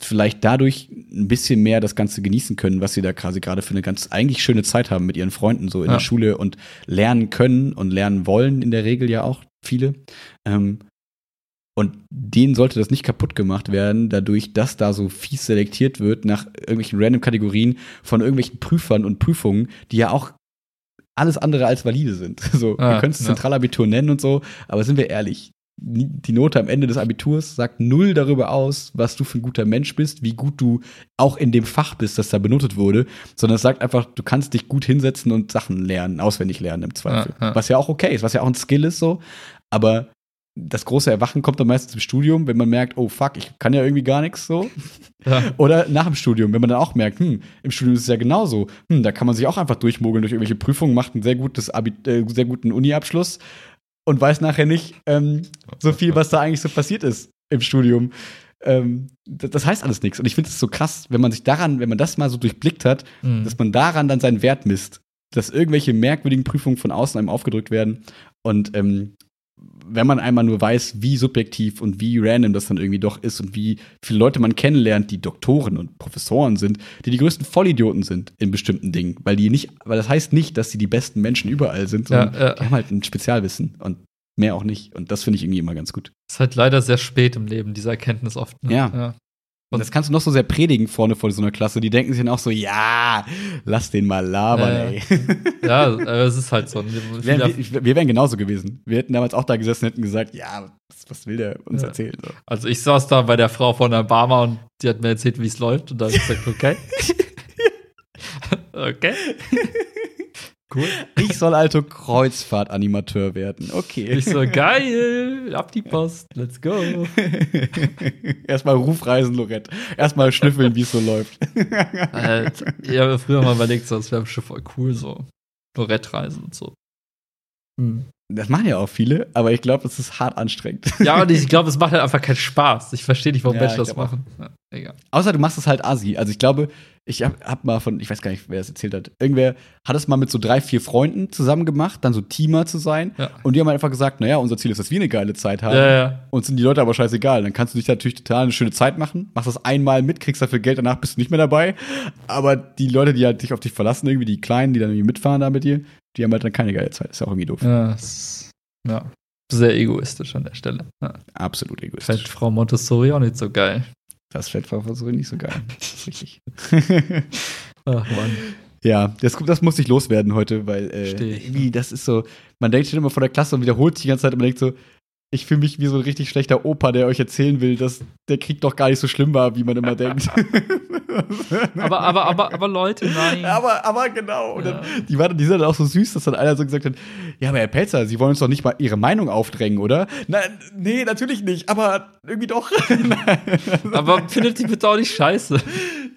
[SPEAKER 2] vielleicht dadurch ein bisschen mehr das Ganze genießen können, was sie da quasi gerade für eine ganz eigentlich schöne Zeit haben mit ihren Freunden so in ja. der Schule und lernen können und lernen wollen in der Regel ja auch viele. Ähm, und denen sollte das nicht kaputt gemacht werden, dadurch, dass da so fies selektiert wird nach irgendwelchen random Kategorien von irgendwelchen Prüfern und Prüfungen, die ja auch alles andere als valide sind. [laughs] So, ah, wir können es ja. Zentralabitur nennen und so, aber sind wir ehrlich, die Note am Ende des Abiturs sagt null darüber aus, was du für ein guter Mensch bist, wie gut du auch in dem Fach bist, das da benotet wurde, sondern es sagt einfach, du kannst dich gut hinsetzen und Sachen lernen, auswendig lernen im Zweifel. Ja, ja. Was ja auch okay ist, was ja auch ein Skill ist so, aber das große Erwachen kommt dann meistens im Studium, wenn man merkt, oh fuck, ich kann ja irgendwie gar nichts so. Ja. Oder nach dem Studium, wenn man dann auch merkt, hm, im Studium ist es ja genauso. Hm, da kann man sich auch einfach durchmogeln durch irgendwelche Prüfungen, macht einen sehr, gutes Abi äh, sehr guten Uni-Abschluss und weiß nachher nicht ähm, so viel, was da eigentlich so passiert ist im Studium. Ähm, das heißt alles nichts. Und ich finde es so krass, wenn man sich daran, wenn man das mal so durchblickt hat, mhm. dass man daran dann seinen Wert misst. Dass irgendwelche merkwürdigen Prüfungen von außen einem aufgedrückt werden und ähm, wenn man einmal nur weiß, wie subjektiv und wie random das dann irgendwie doch ist und wie viele Leute man kennenlernt, die Doktoren und Professoren sind, die die größten Vollidioten sind in bestimmten Dingen, weil die nicht, weil das heißt nicht, dass sie die besten Menschen überall sind, sondern ja, ja. die haben halt ein Spezialwissen und mehr auch nicht. Und das finde ich irgendwie immer ganz gut.
[SPEAKER 1] Ist halt leider sehr spät im Leben, diese Erkenntnis oft.
[SPEAKER 2] Ne? Ja. ja. Und das kannst du noch so sehr predigen vorne vor so einer Klasse. Die denken sich dann auch so, ja, lass den mal labern, äh, ey.
[SPEAKER 1] Ja, es ist halt so.
[SPEAKER 2] Wir, [laughs] wir, wir, wären genauso gewesen. Wir hätten damals auch da gesessen und hätten gesagt, ja, was, was will der uns ja. erzählen? So.
[SPEAKER 1] Also ich saß da bei der Frau von Obama und die hat mir erzählt, wie es läuft. Und da habe ich gesagt, okay. [laughs] [laughs] okay.
[SPEAKER 2] Cool. Ich soll also Kreuzfahrtanimateur werden. Okay.
[SPEAKER 1] Ich so, geil, ab die Post, let's go. [laughs]
[SPEAKER 2] Erstmal Rufreisen, Lorette. Erstmal schnüffeln, wie es so läuft.
[SPEAKER 1] Alter, ich habe früher mal überlegt, so, das wäre schon voll cool, so Lorette-Reisen und so.
[SPEAKER 2] Hm. Das machen ja auch viele, aber ich glaube, es ist hart anstrengend.
[SPEAKER 1] Ja, und ich glaube, es macht halt einfach keinen Spaß. Ich verstehe nicht, warum ja, Menschen das machen. Ja,
[SPEAKER 2] egal. Außer du machst es halt asi. Also ich glaube, ich hab, hab, mal von, ich weiß gar nicht, wer es erzählt hat, irgendwer hat es mal mit so drei, vier Freunden zusammen gemacht, dann so Teamer zu sein. Ja. Und die haben einfach gesagt, naja, unser Ziel ist, dass wir eine geile Zeit haben. Ja, ja. Und sind die Leute aber scheißegal. Dann kannst du dich natürlich total eine schöne Zeit machen, machst das einmal mit, kriegst dafür Geld, danach bist du nicht mehr dabei. Aber die Leute, die halt dich auf dich verlassen, irgendwie die Kleinen, die dann irgendwie mitfahren da mit dir, die haben halt dann keine geile Zeit. Ist ja auch irgendwie doof.
[SPEAKER 1] Ja, ja. Sehr egoistisch an der Stelle.
[SPEAKER 2] Absolut egoistisch.
[SPEAKER 1] Fällt Frau Montessori auch nicht so geil.
[SPEAKER 2] Das Montessori nicht so geil. Das ist richtig. [laughs] Ach Mann. Ja, das, das muss ich loswerden heute, weil äh, irgendwie, das ist so, man denkt schon immer vor der Klasse und wiederholt sich die ganze Zeit und man denkt so, ich fühle mich wie so ein richtig schlechter Opa, der euch erzählen will, dass der Krieg doch gar nicht so schlimm war, wie man immer denkt. [laughs]
[SPEAKER 1] aber, aber, aber, aber Leute, nein.
[SPEAKER 2] Aber, aber genau. Und dann, die, waren, die sind dann auch so süß, dass dann einer so gesagt hat: Ja, aber Herr Pelzer, Sie wollen uns doch nicht mal Ihre Meinung aufdrängen, oder? Nein, nee, natürlich nicht, aber irgendwie doch. [laughs]
[SPEAKER 1] aber findet die bitte auch nicht scheiße.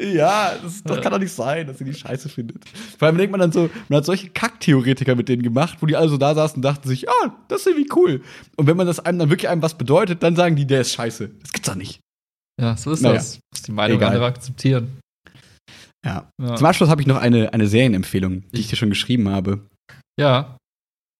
[SPEAKER 2] Ja, das, das kann doch nicht sein, dass sie die scheiße findet. Vor allem denkt man dann so, man hat solche Kacktheoretiker mit denen gemacht, wo die alle so da saßen und dachten sich, ah, das ist irgendwie cool. Und wenn man das einem dann wirklich einem was bedeutet, dann sagen die, der ist scheiße. Das gibt's doch nicht.
[SPEAKER 1] Ja, so ist naja. das. Muss die Meinung Egal. anderer akzeptieren.
[SPEAKER 2] Ja. ja. Zum Abschluss habe ich noch eine, eine Serienempfehlung, die ich dir schon geschrieben habe.
[SPEAKER 1] Ja.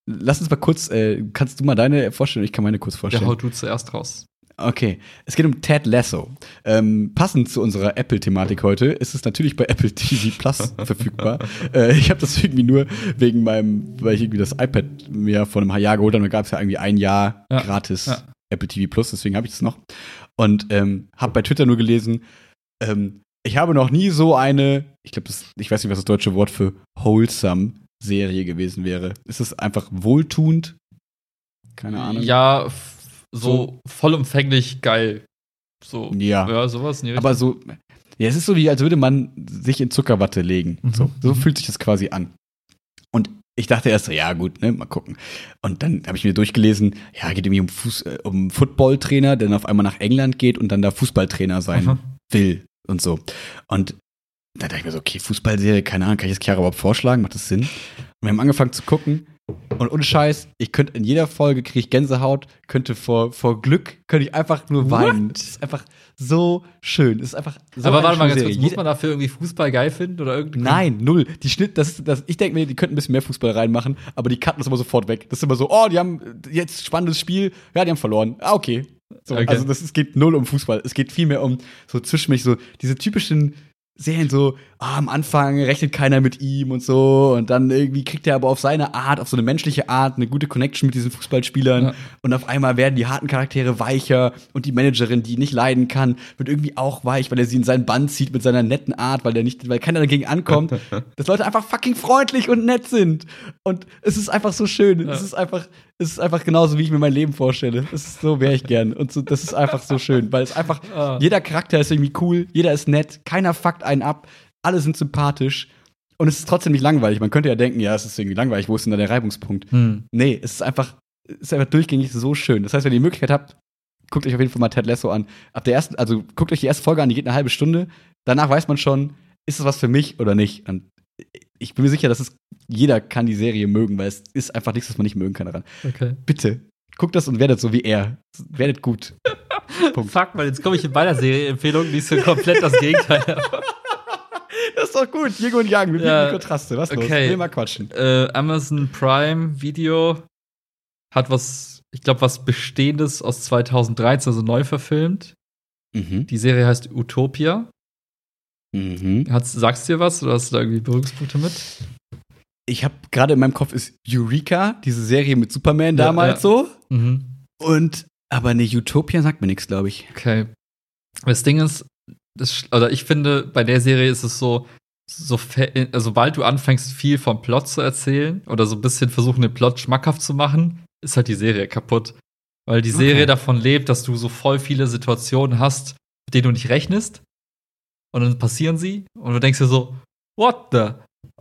[SPEAKER 2] Lass uns mal kurz, äh, kannst du mal deine vorstellen? Ich kann meine kurz vorstellen. Ja,
[SPEAKER 1] hau du zuerst raus.
[SPEAKER 2] Okay, es geht um Ted Lasso. Ähm, passend zu unserer Apple-Thematik heute ist es natürlich bei Apple TV Plus [laughs] verfügbar. Äh, ich habe das irgendwie nur wegen meinem, weil ich irgendwie das iPad mir vor einem Jahr geholt habe. Da gab es ja irgendwie ein Jahr ja. gratis ja. Apple TV Plus, deswegen habe ich es noch. Und ähm, habe bei Twitter nur gelesen, ähm, ich habe noch nie so eine, ich glaube, ich weiß nicht, was das deutsche Wort für wholesome Serie gewesen wäre. Ist es einfach wohltuend?
[SPEAKER 1] Keine Ahnung. Ja, so vollumfänglich geil. So,
[SPEAKER 2] ja. ja, sowas. Aber so, ja, es ist so wie, als würde man sich in Zuckerwatte legen. Mhm. So, so fühlt sich das quasi an. Und ich dachte erst so, ja gut, ne, mal gucken. Und dann habe ich mir durchgelesen, ja, geht irgendwie um, Fuß, äh, um Footballtrainer, der dann auf einmal nach England geht und dann da Fußballtrainer sein mhm. will und so. Und da dachte ich mir so, okay, Fußballserie, keine Ahnung, kann ich das Chiara überhaupt vorschlagen? Macht das Sinn? Und wir haben angefangen zu gucken und ohne Scheiß, ich könnte in jeder Folge kriege ich Gänsehaut, könnte vor, vor Glück, könnte ich einfach nur weinen. Das ist einfach so schön. Das ist einfach so
[SPEAKER 1] Aber warte mal ganz kurz, muss man dafür irgendwie Fußball geil finden oder irgendwie?
[SPEAKER 2] Nein, null. Die Schnitt, das das, ich denke mir, die könnten ein bisschen mehr Fußball reinmachen, aber die cutten das immer sofort weg. Das ist immer so, oh, die haben jetzt spannendes Spiel, ja, die haben verloren. Ah, okay. So, okay. Also das, es geht null um Fußball. Es geht vielmehr um so zwischenmenschlich so diese typischen Serien so, ah, am Anfang rechnet keiner mit ihm und so und dann irgendwie kriegt er aber auf seine Art, auf so eine menschliche Art, eine gute Connection mit diesen Fußballspielern ja. und auf einmal werden die harten Charaktere weicher und die Managerin, die nicht leiden kann, wird irgendwie auch weich, weil er sie in seinen Bann zieht mit seiner netten Art, weil der nicht, weil keiner dagegen ankommt, [laughs] dass Leute einfach fucking freundlich und nett sind und es ist einfach so schön, ja. es ist einfach, es ist einfach genauso, wie ich mir mein Leben vorstelle. Ist so wäre ich gern. Und so, das ist einfach so schön, weil es einfach, ah. jeder Charakter ist irgendwie cool, jeder ist nett, keiner fuckt einen ab, alle sind sympathisch. Und es ist trotzdem nicht langweilig. Man könnte ja denken, ja, es ist irgendwie langweilig, wo ist denn da der Reibungspunkt? Hm. Nee, es ist einfach, es ist einfach durchgängig so schön. Das heißt, wenn ihr die Möglichkeit habt, guckt euch auf jeden Fall mal Ted Lasso an. Ab der ersten, also guckt euch die erste Folge an, die geht eine halbe Stunde. Danach weiß man schon, ist es was für mich oder nicht. Und ich bin mir sicher, dass es jeder kann die Serie mögen, weil es ist einfach nichts, was man nicht mögen kann daran. Okay. Bitte, guckt das und werdet so wie er. Werdet gut. [laughs]
[SPEAKER 1] Fuck, mal, jetzt komme ich in meiner Serie-Empfehlung, die ist so komplett das Gegenteil. [laughs]
[SPEAKER 2] das ist doch gut. Yin und Yang, wir ja, Kontraste. Was okay. los? Will mal quatschen.
[SPEAKER 1] Äh, Amazon Prime Video hat was, ich glaube, was Bestehendes aus 2013, also neu verfilmt. Mhm. Die Serie heißt Utopia. Mhm. Hat's, sagst du dir was oder hast du da irgendwie Berührungspunkte mit?
[SPEAKER 2] Ich habe gerade in meinem Kopf ist Eureka, diese Serie mit Superman ja, damals ja. so. Mhm. Und aber eine Utopia sagt mir nichts, glaube ich.
[SPEAKER 1] Okay. Das Ding ist, das, oder ich finde, bei der Serie ist es so, so also, sobald du anfängst, viel vom Plot zu erzählen oder so ein bisschen versuchen, den Plot schmackhaft zu machen, ist halt die Serie kaputt. Weil die Serie okay. davon lebt, dass du so voll viele Situationen hast, mit denen du nicht rechnest und dann passieren sie und du denkst dir so, what the?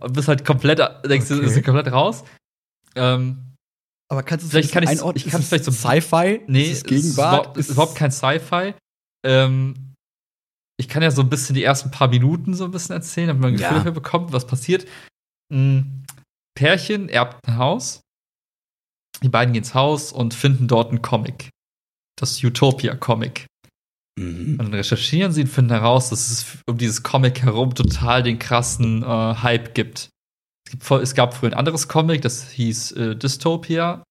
[SPEAKER 1] Und bist halt komplett, denkst okay. du, ist komplett raus. Ähm,
[SPEAKER 2] aber kannst du
[SPEAKER 1] vielleicht kann ich, einordnen? Ich kann es vielleicht so
[SPEAKER 2] Sci-Fi?
[SPEAKER 1] Nee, ist es Gegenwart? Ist, ist überhaupt kein Sci-Fi. Ähm, ich kann ja so ein bisschen die ersten paar Minuten so ein bisschen erzählen, damit man ein Gefühl ja. dafür bekommt, was passiert. Ein Pärchen erbt ein Haus Die beiden gehen ins Haus und finden dort einen Comic. Das Utopia-Comic. Mhm. Und dann recherchieren sie und finden heraus, dass es um dieses Comic herum total den krassen äh, Hype gibt. Es, gibt. es, gab früher ein anderes Comic, das hieß äh, Dystopia.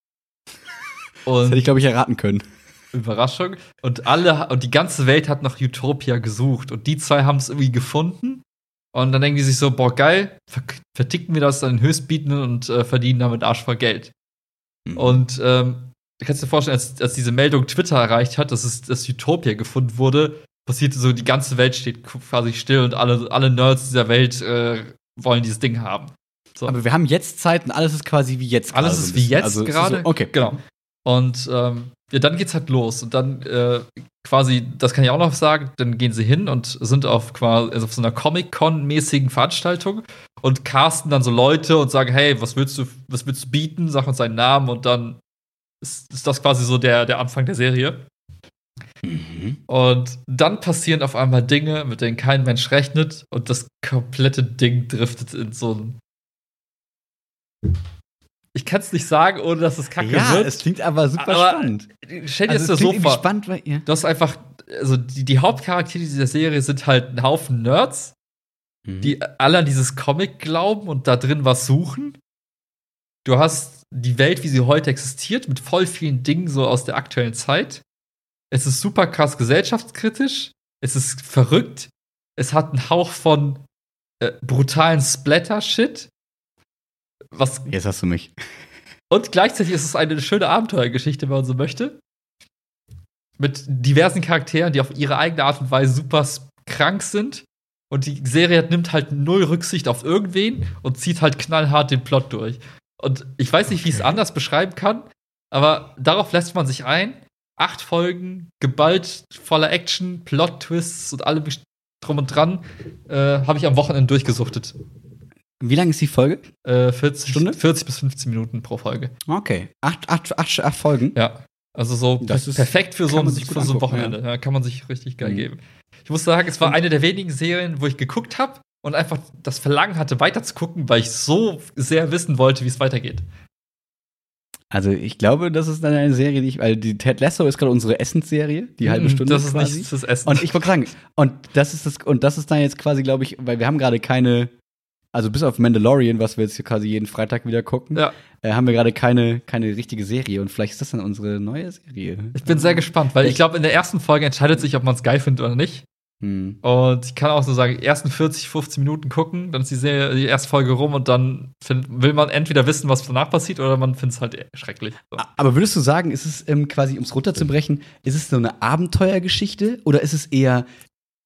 [SPEAKER 2] Das hätte ich, glaube ich, erraten können.
[SPEAKER 1] Überraschung. Und alle, und die ganze Welt hat nach Utopia gesucht. Und die zwei haben es irgendwie gefunden. Und dann denken die sich so, boah, geil, verticken wir das an den Höchstbietenden und äh, verdienen damit Arsch voll Geld. Mhm. Und ähm, du kannst dir vorstellen, als, als diese Meldung Twitter erreicht hat, dass es dass Utopia gefunden wurde, passierte so, die ganze Welt steht quasi still und alle, alle Nerds dieser Welt äh, wollen dieses Ding haben.
[SPEAKER 2] So. Aber wir haben jetzt Zeit und alles ist quasi wie jetzt
[SPEAKER 1] Alles ist wie jetzt also, gerade.
[SPEAKER 2] So, okay.
[SPEAKER 1] Genau. Und ähm, ja, dann geht's halt los. Und dann äh, quasi, das kann ich auch noch sagen, dann gehen sie hin und sind auf quasi also auf so einer Comic-Con-mäßigen Veranstaltung und casten dann so Leute und sagen, hey, was willst du, was willst du bieten? Sag uns seinen Namen und dann ist, ist das quasi so der, der Anfang der Serie. Mhm. Und dann passieren auf einmal Dinge, mit denen kein Mensch rechnet und das komplette Ding driftet in so ein ich kann es nicht sagen, ohne dass es kacke
[SPEAKER 2] ja,
[SPEAKER 1] wird.
[SPEAKER 2] Ja, es klingt aber super aber spannend.
[SPEAKER 1] Stell dir also das so vor. Spannend, weil, ja. Du hast einfach, also die, die, Hauptcharaktere dieser Serie sind halt ein Haufen Nerds, mhm. die alle an dieses Comic glauben und da drin was suchen. Du hast die Welt, wie sie heute existiert, mit voll vielen Dingen so aus der aktuellen Zeit. Es ist super krass gesellschaftskritisch. Es ist verrückt. Es hat einen Hauch von äh, brutalen Splatter-Shit
[SPEAKER 2] was Jetzt hast du mich.
[SPEAKER 1] Und gleichzeitig ist es eine schöne Abenteuergeschichte, wenn man so möchte. Mit diversen Charakteren, die auf ihre eigene Art und Weise super krank sind. Und die Serie nimmt halt null Rücksicht auf irgendwen und zieht halt knallhart den Plot durch. Und ich weiß nicht, wie ich es anders beschreiben kann, aber darauf lässt man sich ein. Acht Folgen, geballt, voller Action, Plot-Twists und allem drum und dran, äh, habe ich am Wochenende durchgesuchtet.
[SPEAKER 2] Wie lang ist die Folge?
[SPEAKER 1] Äh, 40, Stunde? 40 bis 15 Minuten pro Folge.
[SPEAKER 2] Okay. Acht, acht, acht, acht Folgen?
[SPEAKER 1] Ja. Also so das ist, perfekt für so, ein, für so ein Wochenende. Ja. ja. kann man sich richtig geil mhm. geben. Ich muss sagen, es war eine der wenigen Serien, wo ich geguckt habe und einfach das Verlangen hatte, weiter zu gucken, weil ich so sehr wissen wollte, wie es weitergeht.
[SPEAKER 2] Also ich glaube, das ist dann eine Serie, die ich, weil die Ted Lasso ist gerade unsere Essensserie, die halbe mhm, Stunde.
[SPEAKER 1] Das ist quasi. nicht das Essen.
[SPEAKER 2] Und ich wollte sagen, und das ist das, und das ist dann jetzt quasi, glaube ich, weil wir haben gerade keine also bis auf Mandalorian, was wir jetzt quasi jeden Freitag wieder gucken,
[SPEAKER 1] ja.
[SPEAKER 2] äh, haben wir gerade keine, keine richtige Serie. Und vielleicht ist das dann unsere neue Serie.
[SPEAKER 1] Ich bin sehr gespannt, weil ich, ich glaube, in der ersten Folge entscheidet sich, ob man es geil findet oder nicht. Hm. Und ich kann auch so sagen, ersten 40, 15 Minuten gucken, dann ist die, Serie, die erste Folge rum und dann find, will man entweder wissen, was danach passiert, oder man findet es halt schrecklich.
[SPEAKER 2] So. Aber würdest du sagen, ist es ähm, quasi, um es runterzubrechen, ist es so eine Abenteuergeschichte oder ist es eher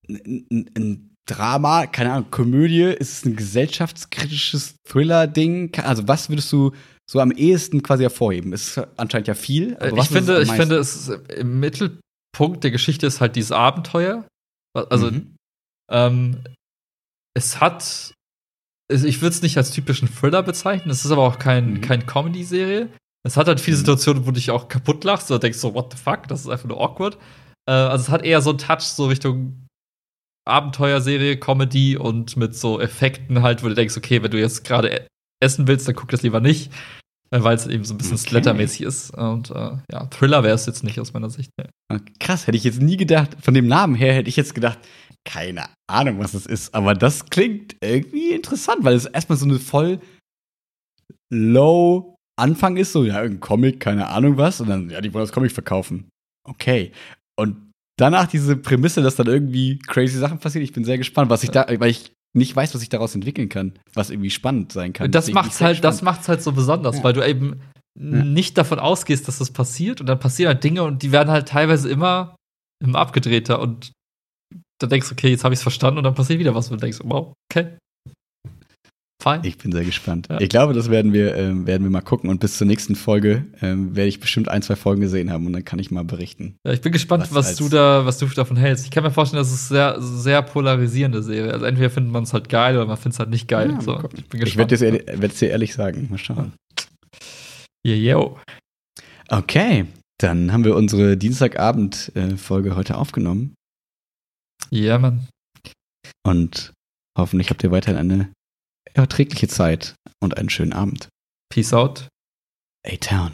[SPEAKER 2] ein Drama, keine Ahnung, Komödie? Ist es ein gesellschaftskritisches Thriller-Ding? Also, was würdest du so am ehesten quasi hervorheben? Es ist anscheinend ja viel.
[SPEAKER 1] Aber ich finde, ich finde, es im Mittelpunkt der Geschichte ist halt dieses Abenteuer. Also, mhm. ähm, es hat, ich würde es nicht als typischen Thriller bezeichnen. Es ist aber auch kein, mhm. kein Comedy-Serie. Es hat halt viele mhm. Situationen, wo du dich auch kaputt lachst oder denkst so, what the fuck, das ist einfach nur awkward. Äh, also, es hat eher so einen Touch so Richtung Abenteuerserie, Comedy und mit so Effekten halt, wo du denkst, okay, wenn du jetzt gerade essen willst, dann guck das lieber nicht, äh, weil es eben so ein bisschen okay. Slattermäßig ist. Und äh, ja, Thriller wäre es jetzt nicht aus meiner Sicht. Ne.
[SPEAKER 2] Krass, hätte ich jetzt nie gedacht. Von dem Namen her hätte ich jetzt gedacht, keine Ahnung, was es ist. Aber das klingt irgendwie interessant, weil es erstmal so eine voll low Anfang ist, so, ja, irgendein Comic, keine Ahnung was. Und dann, ja, die wollen das Comic verkaufen. Okay. Und danach diese Prämisse, dass dann irgendwie crazy Sachen passieren. Ich bin sehr gespannt, was ich da, weil ich nicht weiß, was ich daraus entwickeln kann, was irgendwie spannend sein kann.
[SPEAKER 1] Das macht's halt, das macht's halt so besonders, ja. weil du eben ja. nicht davon ausgehst, dass das passiert und dann passieren halt Dinge und die werden halt teilweise immer, immer abgedrehter und dann denkst du, okay, jetzt habe ich es verstanden und dann passiert wieder was und denkst, wow, okay,
[SPEAKER 2] Fein. Ich bin sehr gespannt. Ja. Ich glaube, das werden wir, ähm, werden wir mal gucken. Und bis zur nächsten Folge ähm, werde ich bestimmt ein, zwei Folgen gesehen haben und dann kann ich mal berichten.
[SPEAKER 1] Ja, ich bin gespannt, was, was du da, was du davon hältst. Ich kann mir vorstellen, dass es sehr, sehr polarisierende Serie. Also entweder findet man es halt geil oder man findet es halt nicht geil. Ja, so,
[SPEAKER 2] ich bin gespannt. Ich werde es dir ehrlich sagen. Mal schauen.
[SPEAKER 1] Yeah, yo.
[SPEAKER 2] Okay, dann haben wir unsere Dienstagabend-Folge heute aufgenommen.
[SPEAKER 1] Ja, Mann.
[SPEAKER 2] Und hoffentlich habt ihr weiterhin eine erträgliche Zeit und einen schönen Abend.
[SPEAKER 1] Peace out.
[SPEAKER 2] A-Town.